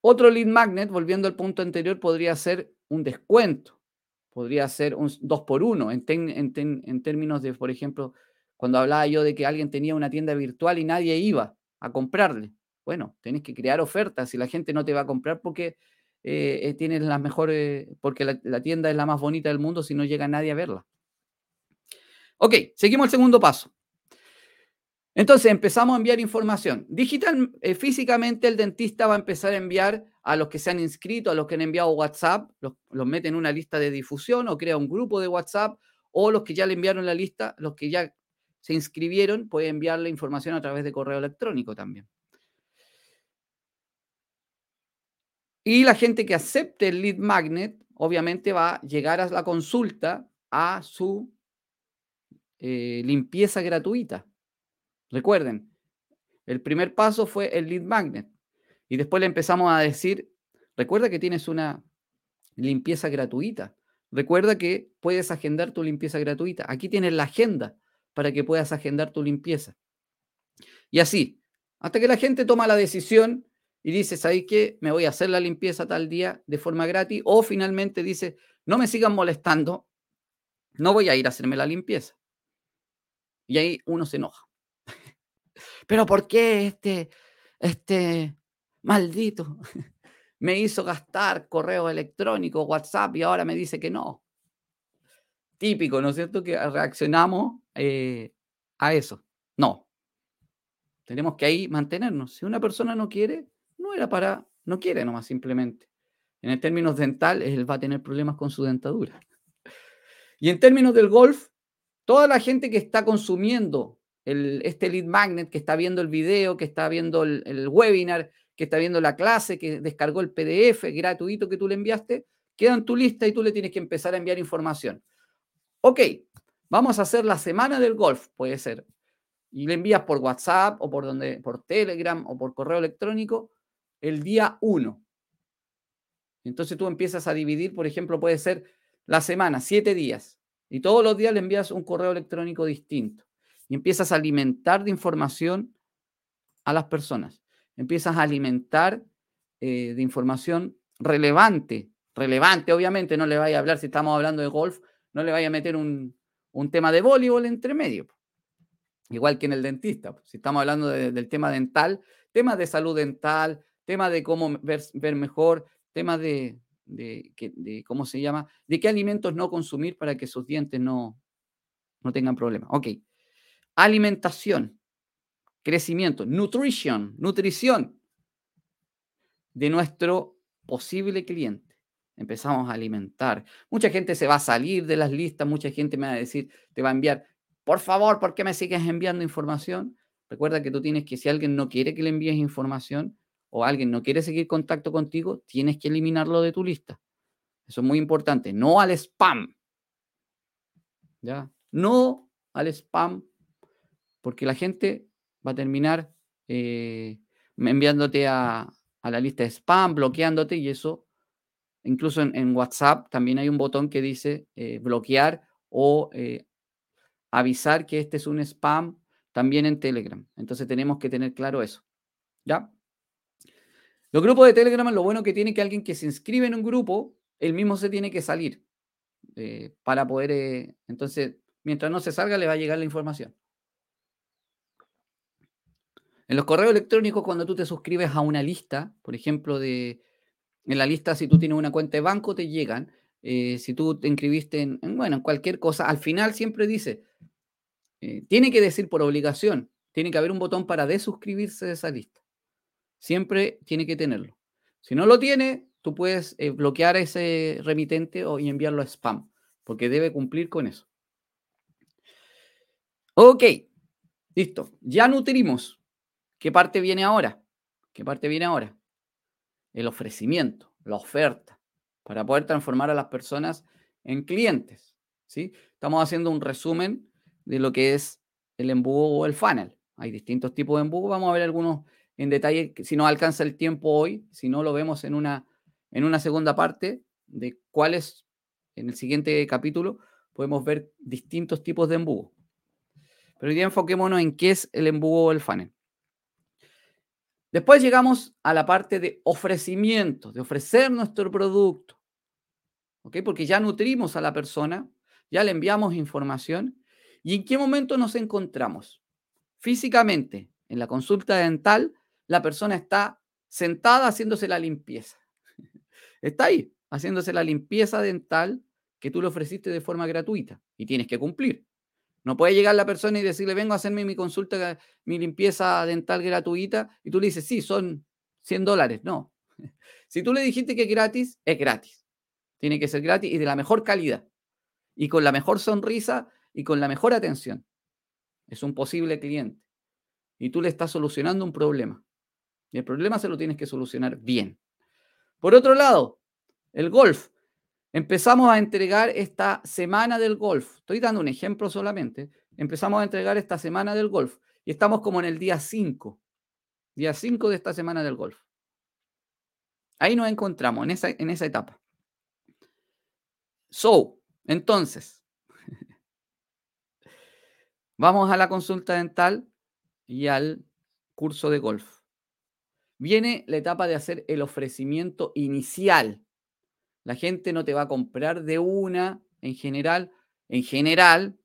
[SPEAKER 1] Otro lead magnet, volviendo al punto anterior, podría ser un descuento podría ser un 2 por 1 en, términos de, por ejemplo, cuando hablaba yo de que alguien tenía una tienda virtual y nadie iba a comprarle. Bueno, tienes que crear ofertas y la gente no te va a comprar porque eh, eh, tienes las mejores, porque la, la, tienda es la más bonita del mundo si no llega nadie a verla. Ok, seguimos el segundo paso. Entonces empezamos a enviar información. Digital, eh, físicamente el dentista va a empezar a enviar a los que se han inscrito, a los que han enviado WhatsApp, los, mete en una lista de difusión o crea un grupo de WhatsApp, o los que ya le enviaron la lista, los que ya se inscribieron, puede enviarle información a través de correo electrónico también. Y la gente que acepte el lead magnet, obviamente va a llegar a la consulta a su eh, limpieza gratuita. Recuerden, el primer paso fue el lead magnet. Y después le empezamos a decir, recuerda que tienes una limpieza gratuita. Recuerda que puedes agendar tu limpieza gratuita. Aquí tienes la agenda para que puedas agendar tu limpieza. Y así, hasta que la gente toma la decisión y dice, ¿sabes qué? Me voy a hacer la limpieza tal día de forma gratis. O finalmente dice, no me sigan molestando, no voy a ir a hacerme la limpieza. Y ahí uno se enoja. Pero ¿por qué este, este maldito me hizo gastar correo electrónico, WhatsApp y ahora me dice que no? Típico, ¿no es cierto? Que reaccionamos eh, a eso. No. Tenemos que ahí mantenernos. Si una persona no quiere, no era para, no quiere nomás simplemente. En términos dental, él va a tener problemas con su dentadura. Y en términos del golf, toda la gente que está consumiendo este lead magnet que está viendo el video, que está viendo el, webinar, que está viendo la clase, que descargó el PDF gratuito que tú le enviaste, queda en tu lista y tú le tienes que empezar a enviar información. Ok, vamos a hacer la semana del golf, puede ser. Y le envías por WhatsApp o por, donde, por Telegram o por correo electrónico el día 1. Entonces tú empiezas a dividir, por ejemplo, puede ser la semana, siete días, y todos los días le envías un correo electrónico distinto y empiezas a alimentar de información a las personas. Empiezas a alimentar eh, de información relevante, relevante, obviamente, no le vaya a hablar si estamos hablando de golf, no le vaya a meter un, tema de voleibol entre medio. Igual que en el dentista, si estamos hablando del tema dental, temas de salud dental, tema de cómo ver, mejor, tema de, de, ¿cómo se llama? De qué alimentos no consumir para que sus dientes no, no tengan problemas. Ok. Alimentación, crecimiento, nutrition, nutrición de nuestro posible cliente. Empezamos a alimentar. Mucha gente se va a salir de las listas, mucha gente me va a decir, te va a enviar, por favor, ¿por qué me sigues enviando información? Recuerda que tú tienes que, si alguien no quiere que le envíes información o alguien no quiere seguir contacto contigo, tienes que eliminarlo de tu lista. Eso es muy importante. No al spam. ¿Ya? No al spam, porque la gente va a terminar eh, enviándote a, la lista de spam, bloqueándote y eso, incluso en, WhatsApp también hay un botón que dice eh, bloquear o eh, avisar que este es un spam, también en Telegram. Entonces tenemos que tener claro eso. ¿Ya? Los grupos de Telegram, lo bueno que tiene que alguien que se inscribe en un grupo, él mismo se tiene que salir para poder, entonces, mientras no se salga, le va a llegar la información. En los correos electrónicos, cuando tú te suscribes a una lista, por ejemplo, de, en la lista, si tú tienes una cuenta de banco, te llegan. Eh, si tú te inscribiste en, bueno, en cualquier cosa, al final siempre dice, eh, tiene que decir por obligación, tiene que haber un botón para desuscribirse de esa lista. Siempre tiene que tenerlo. Si no lo tiene, tú puedes eh, bloquear ese remitente o, y enviarlo a spam, porque debe cumplir con eso. Ok, listo. Ya nutrimos ¿Qué parte viene ahora? ¿Qué parte viene ahora? El ofrecimiento, la oferta, para poder transformar a las personas en clientes. ¿sí? Estamos haciendo un resumen de lo que es el embudo o el funnel. Hay distintos tipos de embudo. Vamos a ver algunos en detalle, si no alcanza el tiempo hoy, si no lo vemos en una, en una segunda parte de cuáles, en el siguiente capítulo, podemos ver distintos tipos de embudo. Pero hoy día enfoquémonos en qué es el embudo o el funnel. Después llegamos a la parte de ofrecimiento, de ofrecer nuestro producto. ¿Ok? Porque ya nutrimos a la persona, ya le enviamos información. ¿Y en qué momento nos encontramos? Físicamente, en la consulta dental, la persona está sentada haciéndose la limpieza. Está ahí, haciéndose la limpieza dental que tú le ofreciste de forma gratuita y tienes que cumplir. No puede llegar la persona y decirle, vengo a hacerme mi consulta, mi limpieza dental gratuita, y tú le dices, sí, son 100 dólares. No. Si tú le dijiste que es gratis, es gratis. Tiene que ser gratis y de la mejor calidad. Y con la mejor sonrisa y con la mejor atención. Es un posible cliente. Y tú le estás solucionando un problema. Y el problema se lo tienes que solucionar bien. Por otro lado, el golf. Empezamos a entregar esta semana del golf. Estoy dando un ejemplo solamente. Empezamos a entregar esta semana del golf y estamos como en el día 5. Día 5 de esta semana del golf. Ahí nos encontramos en esa, en esa etapa. So, entonces, vamos a la consulta dental y al curso de golf. Viene la etapa de hacer el ofrecimiento inicial la gente no te va a comprar de una, en general, en general,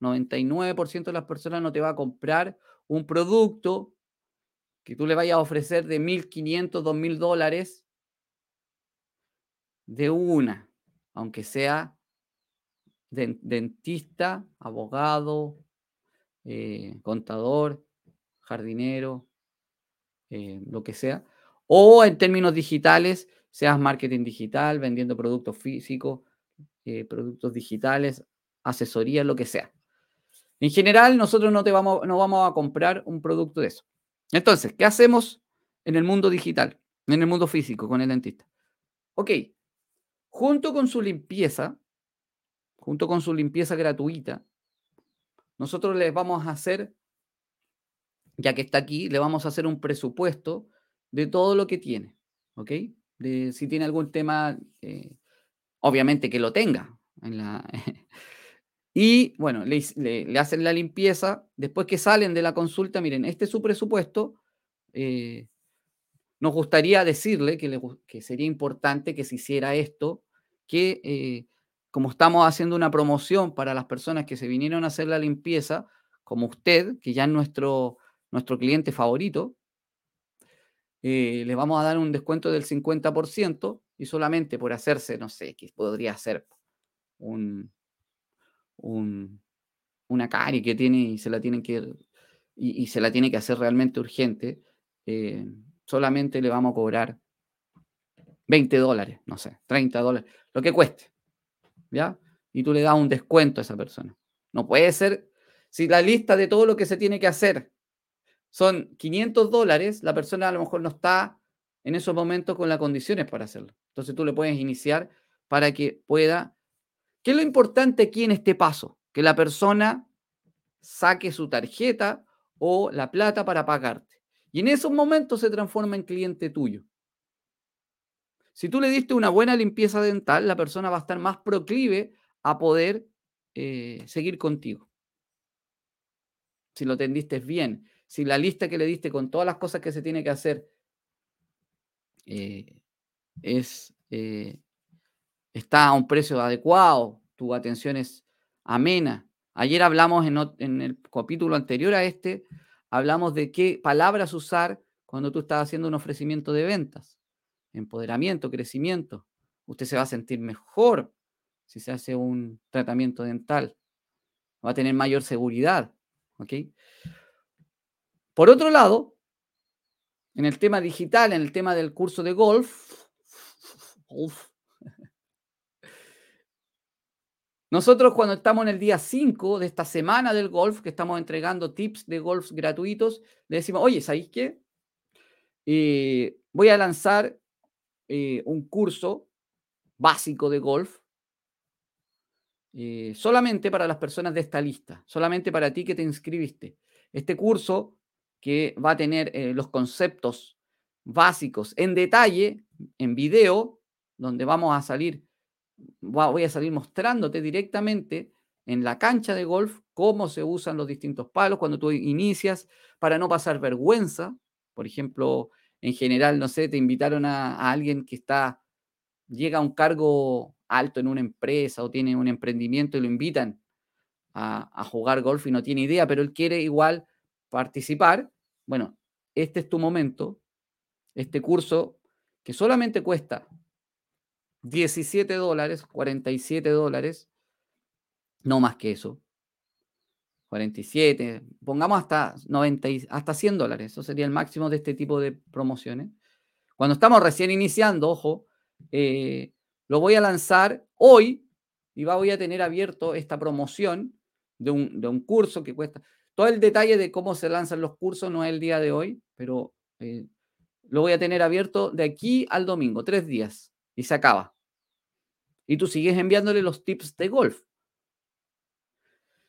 [SPEAKER 1] 99% de las personas no te va a comprar un producto que tú le vayas a ofrecer de 1.500, 2.000 dólares de una, aunque sea dentista, abogado, eh, contador, jardinero, eh, lo que sea, o en términos digitales, seas marketing digital, vendiendo productos físicos, eh, productos digitales, asesoría, lo que sea. En general, nosotros no, te vamos, no vamos a comprar un producto de eso. Entonces, ¿qué hacemos en el mundo digital, en el mundo físico con el dentista? Ok, junto con su limpieza, junto con su limpieza gratuita, nosotros les vamos a hacer, ya que está aquí, le vamos a hacer un presupuesto de todo lo que tiene, ¿ok? Si tiene algún tema, eh, obviamente que lo tenga. Y bueno, le, hacen la limpieza. Después que salen de la consulta, miren, este es su presupuesto. Eh, nos gustaría decirle que, que, sería importante que se hiciera esto, que eh, como estamos haciendo una promoción para las personas que se vinieron a hacer la limpieza, como usted, que ya es nuestro, nuestro cliente favorito, eh, le vamos a dar un descuento del 50% y solamente por hacerse, no sé, que podría ser un, un, una cari que tiene y se la tienen que y, se la tiene que hacer realmente urgente, eh, solamente le vamos a cobrar 20 dólares, no sé, 30 dólares, lo que cueste, ¿ya? Y tú le das un descuento a esa persona. No puede ser, si la lista de todo lo que se tiene que hacer son 500 dólares, la persona a lo mejor no está en esos momentos con las condiciones para hacerlo. Entonces tú le puedes iniciar para que pueda... ¿Qué es lo importante aquí en este paso? Que la persona saque su tarjeta o la plata para pagarte. Y en esos momentos se transforma en cliente tuyo. Si tú le diste una buena limpieza dental, la persona va a estar más proclive a poder eh, seguir contigo. Si lo tendiste bien si la lista que le diste con todas las cosas que se tiene que hacer eh, es, eh, está a un precio adecuado, tu atención es amena. Ayer hablamos en, el capítulo anterior a este, hablamos de qué palabras usar cuando tú estás haciendo un ofrecimiento de ventas. Empoderamiento, crecimiento. Usted se va a sentir mejor si se hace un tratamiento dental. Va a tener mayor seguridad. ¿ok? Por otro lado, en el tema digital, en el tema del curso de golf, nosotros cuando estamos en el día 5 de esta semana del golf, que estamos entregando tips de golf gratuitos, le decimos, oye, ¿sabéis qué? Eh, voy a lanzar eh, un curso básico de golf eh, solamente para las personas de esta lista, solamente para ti que te inscribiste. Este curso que va a tener eh, los conceptos básicos en detalle, en video, donde vamos a salir, voy a salir mostrándote directamente en la cancha de golf cómo se usan los distintos palos cuando tú inicias, para no pasar vergüenza. Por ejemplo, en general, no sé, te invitaron a, alguien que está, llega a un cargo alto en una empresa o tiene un emprendimiento y lo invitan a, a jugar golf y no tiene idea, pero él quiere igual participar, bueno, este es tu momento, este curso que solamente cuesta 17 dólares, 47 dólares, no más que eso. 47, pongamos hasta 90, hasta 100 dólares, eso sería el máximo de este tipo de promociones. Cuando estamos recién iniciando, ojo, eh, lo voy a lanzar hoy y voy a tener abierto esta promoción de un, de un curso que cuesta, todo el detalle de cómo se lanzan los cursos no es el día de hoy, pero eh, lo voy a tener abierto de aquí al domingo, tres días, y se acaba. Y tú sigues enviándole los tips de golf.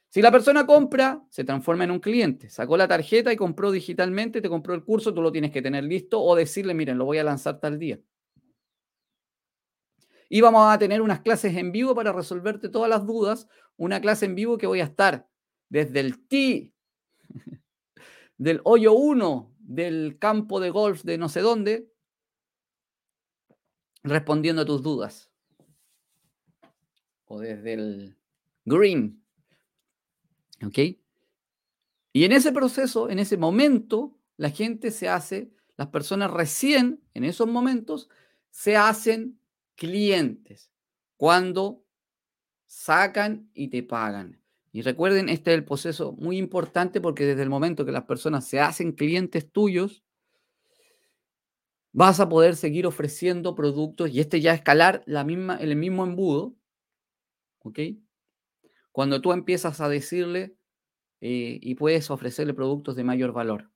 [SPEAKER 1] Si la persona compra, se transforma en un cliente. Sacó la tarjeta y compró digitalmente, te compró el curso, tú lo tienes que tener listo o decirle, miren, lo voy a lanzar tal día. Y vamos a tener unas clases en vivo para resolverte todas las dudas. Una clase en vivo que voy a estar desde el T del hoyo 1 del campo de golf de no sé dónde, respondiendo a tus dudas. O desde el green. ¿Ok? Y en ese proceso, en ese momento, la gente se hace, las personas recién, en esos momentos, se hacen clientes. Cuando sacan y te pagan. Y recuerden, este es el proceso muy importante porque desde el momento que las personas se hacen clientes tuyos, vas a poder seguir ofreciendo productos y este ya escalar la misma, el mismo embudo, ¿ok? Cuando tú empiezas a decirle eh, y puedes ofrecerle productos de mayor valor,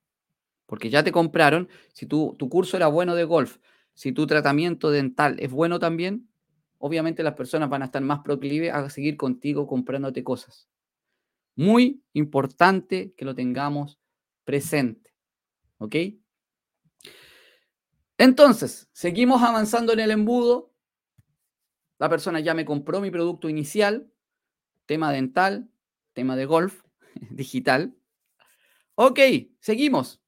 [SPEAKER 1] porque ya te compraron, si tu, tu curso era bueno de golf, si tu tratamiento dental es bueno también, obviamente las personas van a estar más proclives a seguir contigo comprándote cosas. Muy importante que lo tengamos presente. ¿Ok? Entonces, seguimos avanzando en el embudo. La persona ya me compró mi producto inicial, tema dental, tema de golf, digital. Ok, seguimos.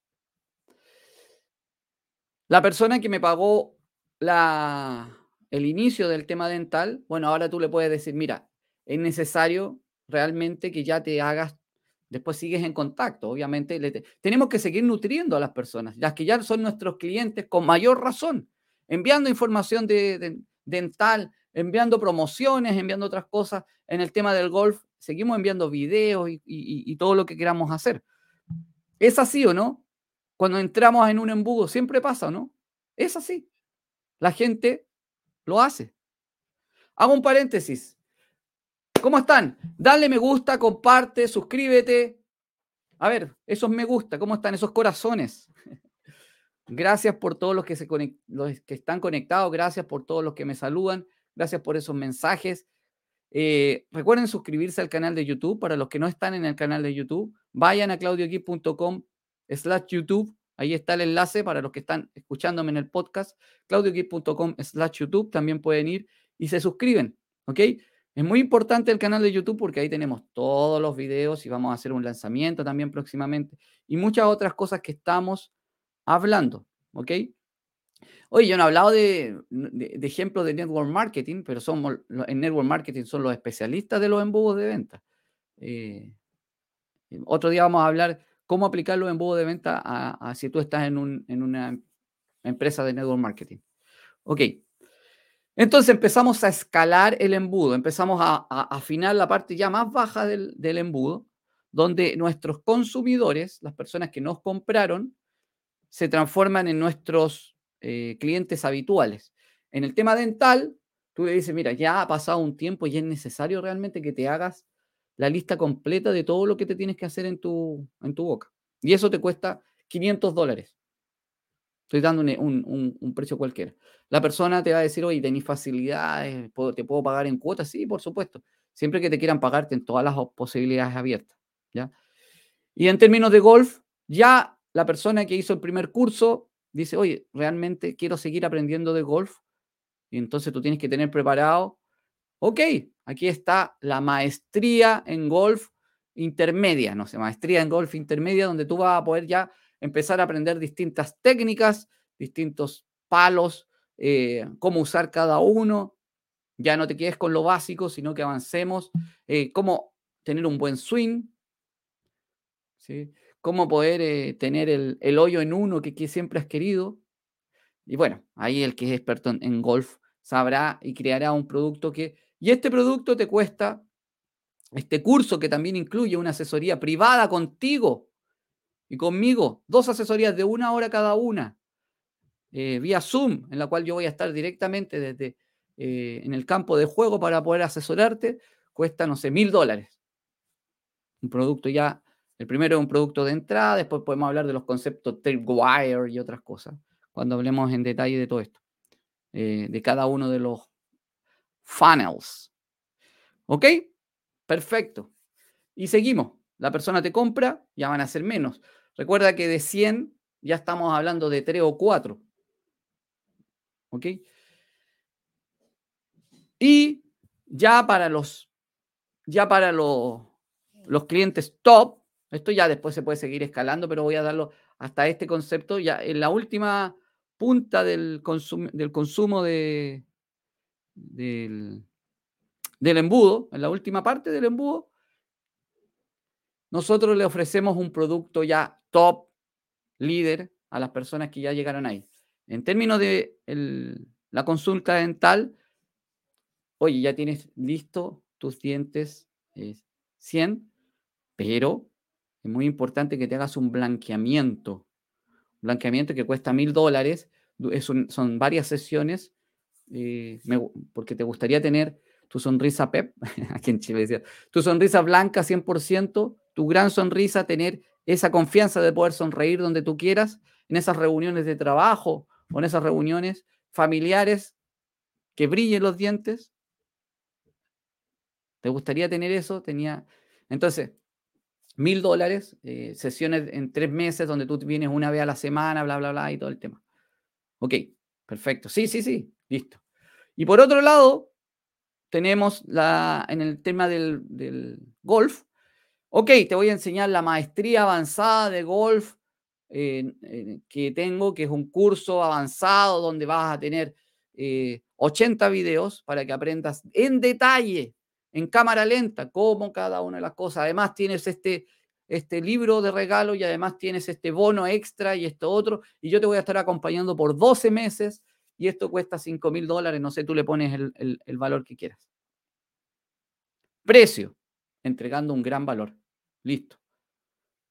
[SPEAKER 1] La persona que me pagó la, el inicio del tema dental, bueno, ahora tú le puedes decir, mira, es necesario realmente que ya te hagas, después sigues en contacto, obviamente. tenemos que seguir nutriendo a las personas, las que ya son nuestros clientes con mayor razón, enviando información de, dental, enviando promociones, enviando otras cosas. En el tema del golf, seguimos enviando videos y todo lo que queramos hacer. ¿Es así o no? Cuando entramos en un embudo, siempre pasa, ¿no? Es así. La gente lo hace. Hago un paréntesis. ¿Cómo están? Dale me gusta, comparte, suscríbete. A ver, esos me gusta, ¿cómo están esos corazones? Gracias por todos los que, se los que están conectados, gracias por todos los que me saludan, gracias por esos mensajes. Eh, recuerden suscribirse al canal de YouTube. Para los que no están en el canal de YouTube, vayan a claudioquip.com slash YouTube. Ahí está el enlace para los que están escuchándome en el podcast. claudioquip.com slash YouTube. También pueden ir y se suscriben. ¿Ok? Es muy importante el canal de YouTube porque ahí tenemos todos los videos y vamos a hacer un lanzamiento también próximamente y muchas otras cosas que estamos hablando. ¿Ok? Oye, yo no he hablado de, ejemplos de network marketing, pero somos, en network marketing son los especialistas de los embudos de venta. Eh, otro día vamos a hablar cómo aplicar los embudos de venta a, si tú estás en, una empresa de network marketing. Ok. Entonces empezamos a escalar el embudo, empezamos a, afinar la parte ya más baja del, embudo, donde nuestros consumidores, las personas que nos compraron, se transforman en nuestros eh, clientes habituales. En el tema dental, tú le dices, mira, ya ha pasado un tiempo y es necesario realmente que te hagas la lista completa de todo lo que te tienes que hacer en tu, en tu boca. Y eso te cuesta 500 dólares. Estoy dando un, precio cualquiera. La persona te va a decir, oye, ¿tenés facilidades? ¿Te puedo pagar en cuotas? Sí, por supuesto. Siempre que te quieran pagarte en todas las posibilidades abiertas. ¿ya? Y en términos de golf, ya la persona que hizo el primer curso dice, oye, realmente quiero seguir aprendiendo de golf. Y entonces tú tienes que tener preparado, ok, aquí está la maestría en golf intermedia, no sé, maestría en golf intermedia, donde tú vas a poder ya empezar a aprender distintas técnicas, distintos palos, eh, cómo usar cada uno. Ya no te quedes con lo básico, sino que avancemos, eh, cómo tener un buen swing, ¿sí? cómo poder eh, tener el, hoyo en uno que, siempre has querido. Y bueno, ahí el que es experto en, golf sabrá y creará un producto que... Y este producto te cuesta, este curso que también incluye una asesoría privada contigo y conmigo, dos asesorías de una hora cada una, eh, vía Zoom, en la cual yo voy a estar directamente desde eh, en el campo de juego para poder asesorarte, cuesta, no sé, mil dólares. Un producto ya el primero es un producto de entrada, después podemos hablar de los conceptos Tripwire y otras cosas, cuando hablemos en detalle de todo esto, eh, de cada uno de los funnels. ¿Ok? Perfecto. Y seguimos. La persona te compra, ya van a ser menos. Recuerda que de 100 ya estamos hablando de 3 o 4. ¿Ok? Y ya para los, ya para los, los clientes top, esto ya después se puede seguir escalando, pero voy a darlo hasta este concepto. Ya en la última punta del, del consumo de, del, del embudo, en la última parte del embudo, nosotros le ofrecemos un producto ya top, líder, a las personas que ya llegaron ahí. En términos de la consulta dental, oye, ya tienes listo tus dientes 100, pero es muy importante que te hagas un blanqueamiento. blanqueamiento que cuesta mil dólares. son varias sesiones. Eh, porque te gustaría tener tu sonrisa Pep, aquí en Chile decía, tu sonrisa blanca 100%, tu gran sonrisa, tener esa confianza de poder sonreír donde tú quieras, en esas reuniones de trabajo o en esas reuniones familiares, que brillen los dientes. ¿Te gustaría tener eso? Tenía. Entonces, mil dólares, eh, sesiones en tres meses donde tú vienes una vez a la semana, bla, bla, bla, y todo el tema. Ok, perfecto. Sí, sí, sí, listo. Y por otro lado, tenemos la, en el tema del, del golf, ok, te voy a enseñar la maestría avanzada de golf que tengo, que es un curso avanzado donde vas a tener 80 eh, videos para que aprendas en detalle, en cámara lenta, cómo cada una de las cosas. Además tienes este, este libro de regalo y además tienes este bono extra y esto otro. Y yo te voy a estar acompañando por 12 meses y esto cuesta 5 mil dólares. No sé, tú le pones el, el valor que quieras. Precio, entregando un gran valor. Listo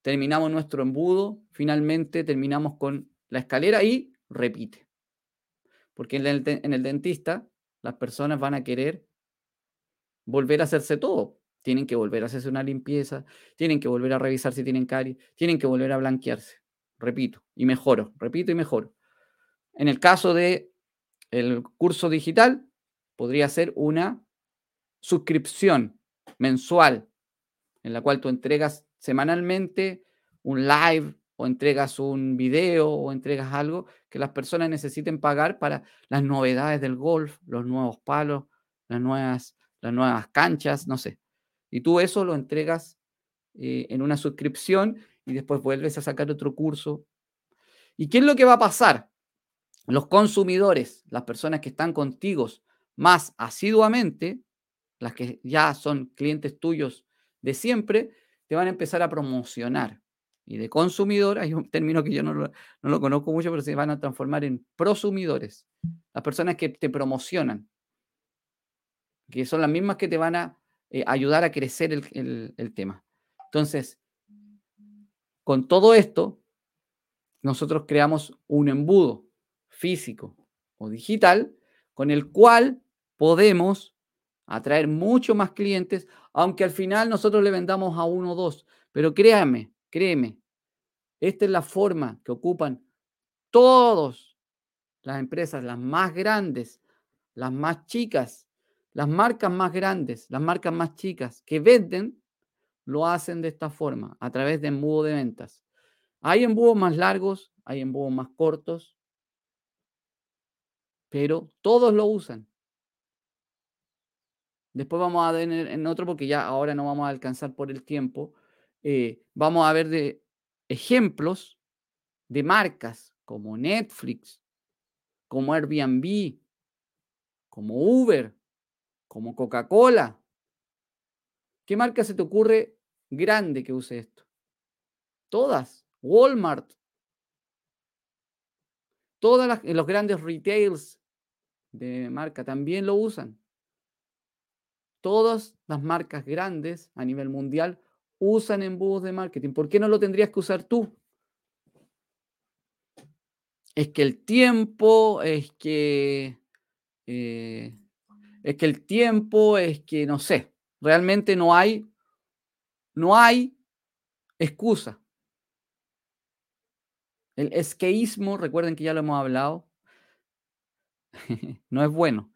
[SPEAKER 1] terminamos nuestro embudo, finalmente terminamos con la escalera y repite. Porque en el, dentista las personas van a querer volver a hacerse todo. Tienen que volver a hacerse una limpieza, tienen que volver a revisar si tienen caries, tienen que volver a blanquearse. Repito, y mejoro, repito y mejoro. En el caso de el curso digital, podría ser una suscripción mensual en la cual tú entregas semanalmente un live o entregas un video o entregas algo que las personas necesiten pagar para las novedades del golf, los nuevos palos, las nuevas, las nuevas canchas, no sé. Y tú eso lo entregas eh, en una suscripción y después vuelves a sacar otro curso. ¿Y qué es lo que va a pasar? Los consumidores, las personas que están contigo más asiduamente, las que ya son clientes tuyos de siempre, te van a empezar a promocionar. Y de consumidor, hay un término que yo no lo, conozco mucho, pero se van a transformar en prosumidores. Las personas que te promocionan, que son las mismas que te van a eh, ayudar a crecer el, el tema. Entonces, con todo esto, nosotros creamos un embudo físico o digital con el cual podemos atraer mucho más clientes, aunque al final nosotros le vendamos a uno o dos. Pero créame, créeme, esta es la forma que ocupan todas las empresas, las más grandes, las más chicas, las marcas más grandes, las marcas más chicas que venden, lo hacen de esta forma, a través de embudo de ventas. Hay embudos más largos, hay embudos más cortos, pero todos lo usan. Después vamos a ver en otro, porque ya ahora no vamos a alcanzar por el tiempo. Eh, vamos a ver de ejemplos de marcas como Netflix, como Airbnb, como Uber, como Coca-Cola. ¿Qué marca se te ocurre grande que use esto? Todas. Walmart. Todas los grandes retails de marca también lo usan todas las marcas grandes a nivel mundial usan embudos de marketing. ¿Por qué no lo tendrías que usar tú? Es que el tiempo, es que, eh, es que el tiempo, es que no sé, realmente no hay, no hay excusa. El esqueísmo, recuerden que ya lo hemos hablado, no es bueno.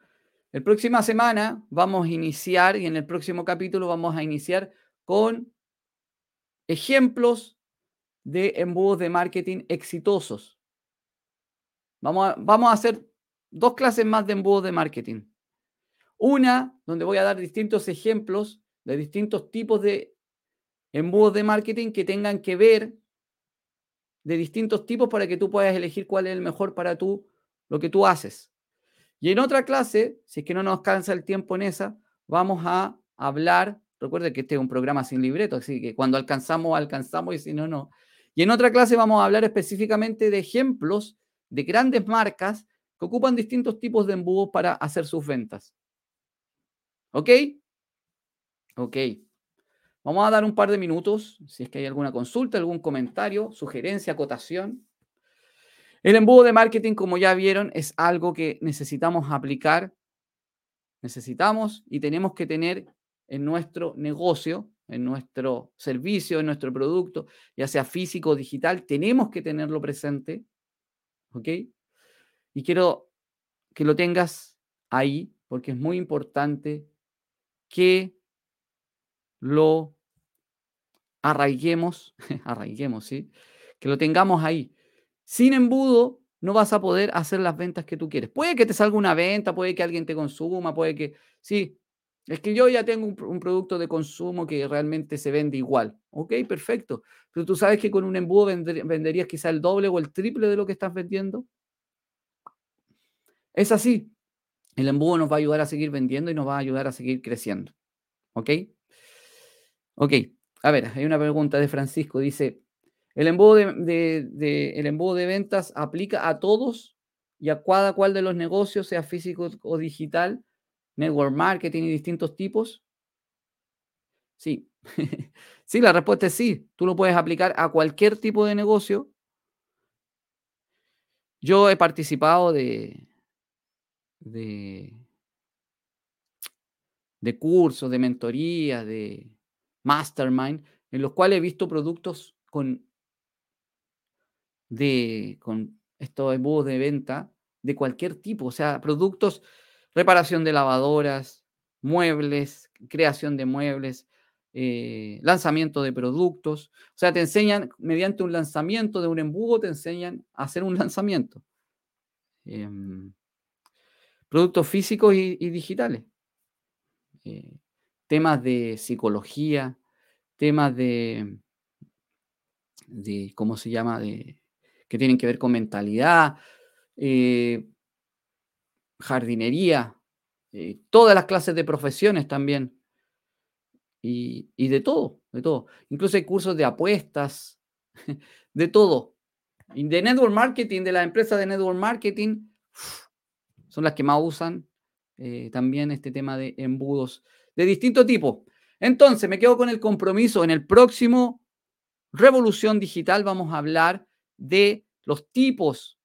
[SPEAKER 1] La próxima semana vamos a iniciar y en el próximo capítulo vamos a iniciar con ejemplos de embudos de marketing exitosos. Vamos a, vamos a hacer dos clases más de embudos de marketing. Una donde voy a dar distintos ejemplos de distintos tipos de embudos de marketing que tengan que ver de distintos tipos para que tú puedas elegir cuál es el mejor para tú, lo que tú haces. Y en otra clase, si es que no nos cansa el tiempo en esa, vamos a hablar, recuerde que este es un programa sin libreto, así que cuando alcanzamos, alcanzamos y si no, no. Y en otra clase vamos a hablar específicamente de ejemplos de grandes marcas que ocupan distintos tipos de embudos para hacer sus ventas. ¿Ok? Ok. Vamos a dar un par de minutos, si es que hay alguna consulta, algún comentario, sugerencia, acotación. El embudo de marketing, como ya vieron, es algo que necesitamos aplicar, necesitamos y tenemos que tener en nuestro negocio, en nuestro servicio, en nuestro producto, ya sea físico o digital, tenemos que tenerlo presente. ¿Ok? Y quiero que lo tengas ahí porque es muy importante que lo arraiguemos, arraiguemos, ¿sí? Que lo tengamos ahí. Sin embudo, no vas a poder hacer las ventas que tú quieres. Puede que te salga una venta, puede que alguien te consuma, puede que, sí, es que yo ya tengo un, producto de consumo que realmente se vende igual. Ok, perfecto. Pero tú sabes que con un embudo venderías quizá el doble o el triple de lo que estás vendiendo. Es así. El embudo nos va a ayudar a seguir vendiendo y nos va a ayudar a seguir creciendo. ¿Ok? Ok. A ver, hay una pregunta de Francisco. Dice, ¿el embudo de, el embudo de ventas aplica a todos y a cada cual de los negocios, sea físico o digital? network marketing y distintos tipos? Sí. sí, la respuesta es sí. Tú lo puedes aplicar a cualquier tipo de negocio. Yo he participado de, de, de cursos, de mentorías, de mastermind, en los cuales he visto productos con, de, con estos embudos de venta de cualquier tipo, o sea, productos reparación de lavadoras, muebles, creación de muebles, eh, lanzamiento de productos. O sea, te enseñan, mediante un lanzamiento de un embudo, te enseñan a hacer un lanzamiento. Em, productos físicos y, digitales. Eh, temas de psicología, temas de, de, ¿cómo se llama? De, que tienen que ver con mentalidad, eh, jardinería, eh, todas las clases de profesiones también. Y, de todo, de todo. Incluso hay cursos de apuestas, de todo. Y de network marketing, de la empresa de network marketing, son las que más usan eh, también este tema de embudos de distinto tipo. Entonces, me quedo con el compromiso. En el próximo Revolución Digital vamos a hablar de los tipos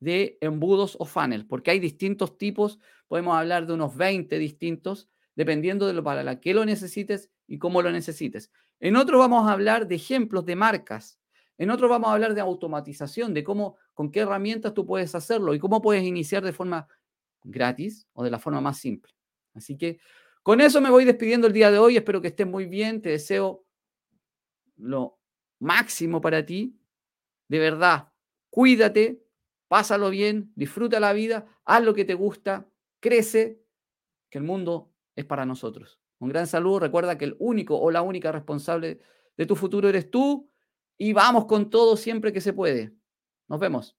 [SPEAKER 1] de embudos o funnel, porque hay distintos tipos, podemos hablar de unos 20 distintos, dependiendo de lo para la que lo necesites y cómo lo necesites. En otro vamos a hablar de ejemplos de marcas. En otro vamos a hablar de automatización, de cómo, con qué herramientas tú puedes hacerlo y cómo puedes iniciar de forma gratis o de la forma más simple. Así que con eso me voy despidiendo el día de hoy. Espero que estés muy bien. Te deseo lo máximo para ti. De verdad, cuídate, pásalo bien, disfruta la vida, haz lo que te gusta, crece, que el mundo es para nosotros. Un gran saludo, recuerda que el único o la única responsable de tu futuro eres tú y vamos con todo siempre que se puede. Nos vemos.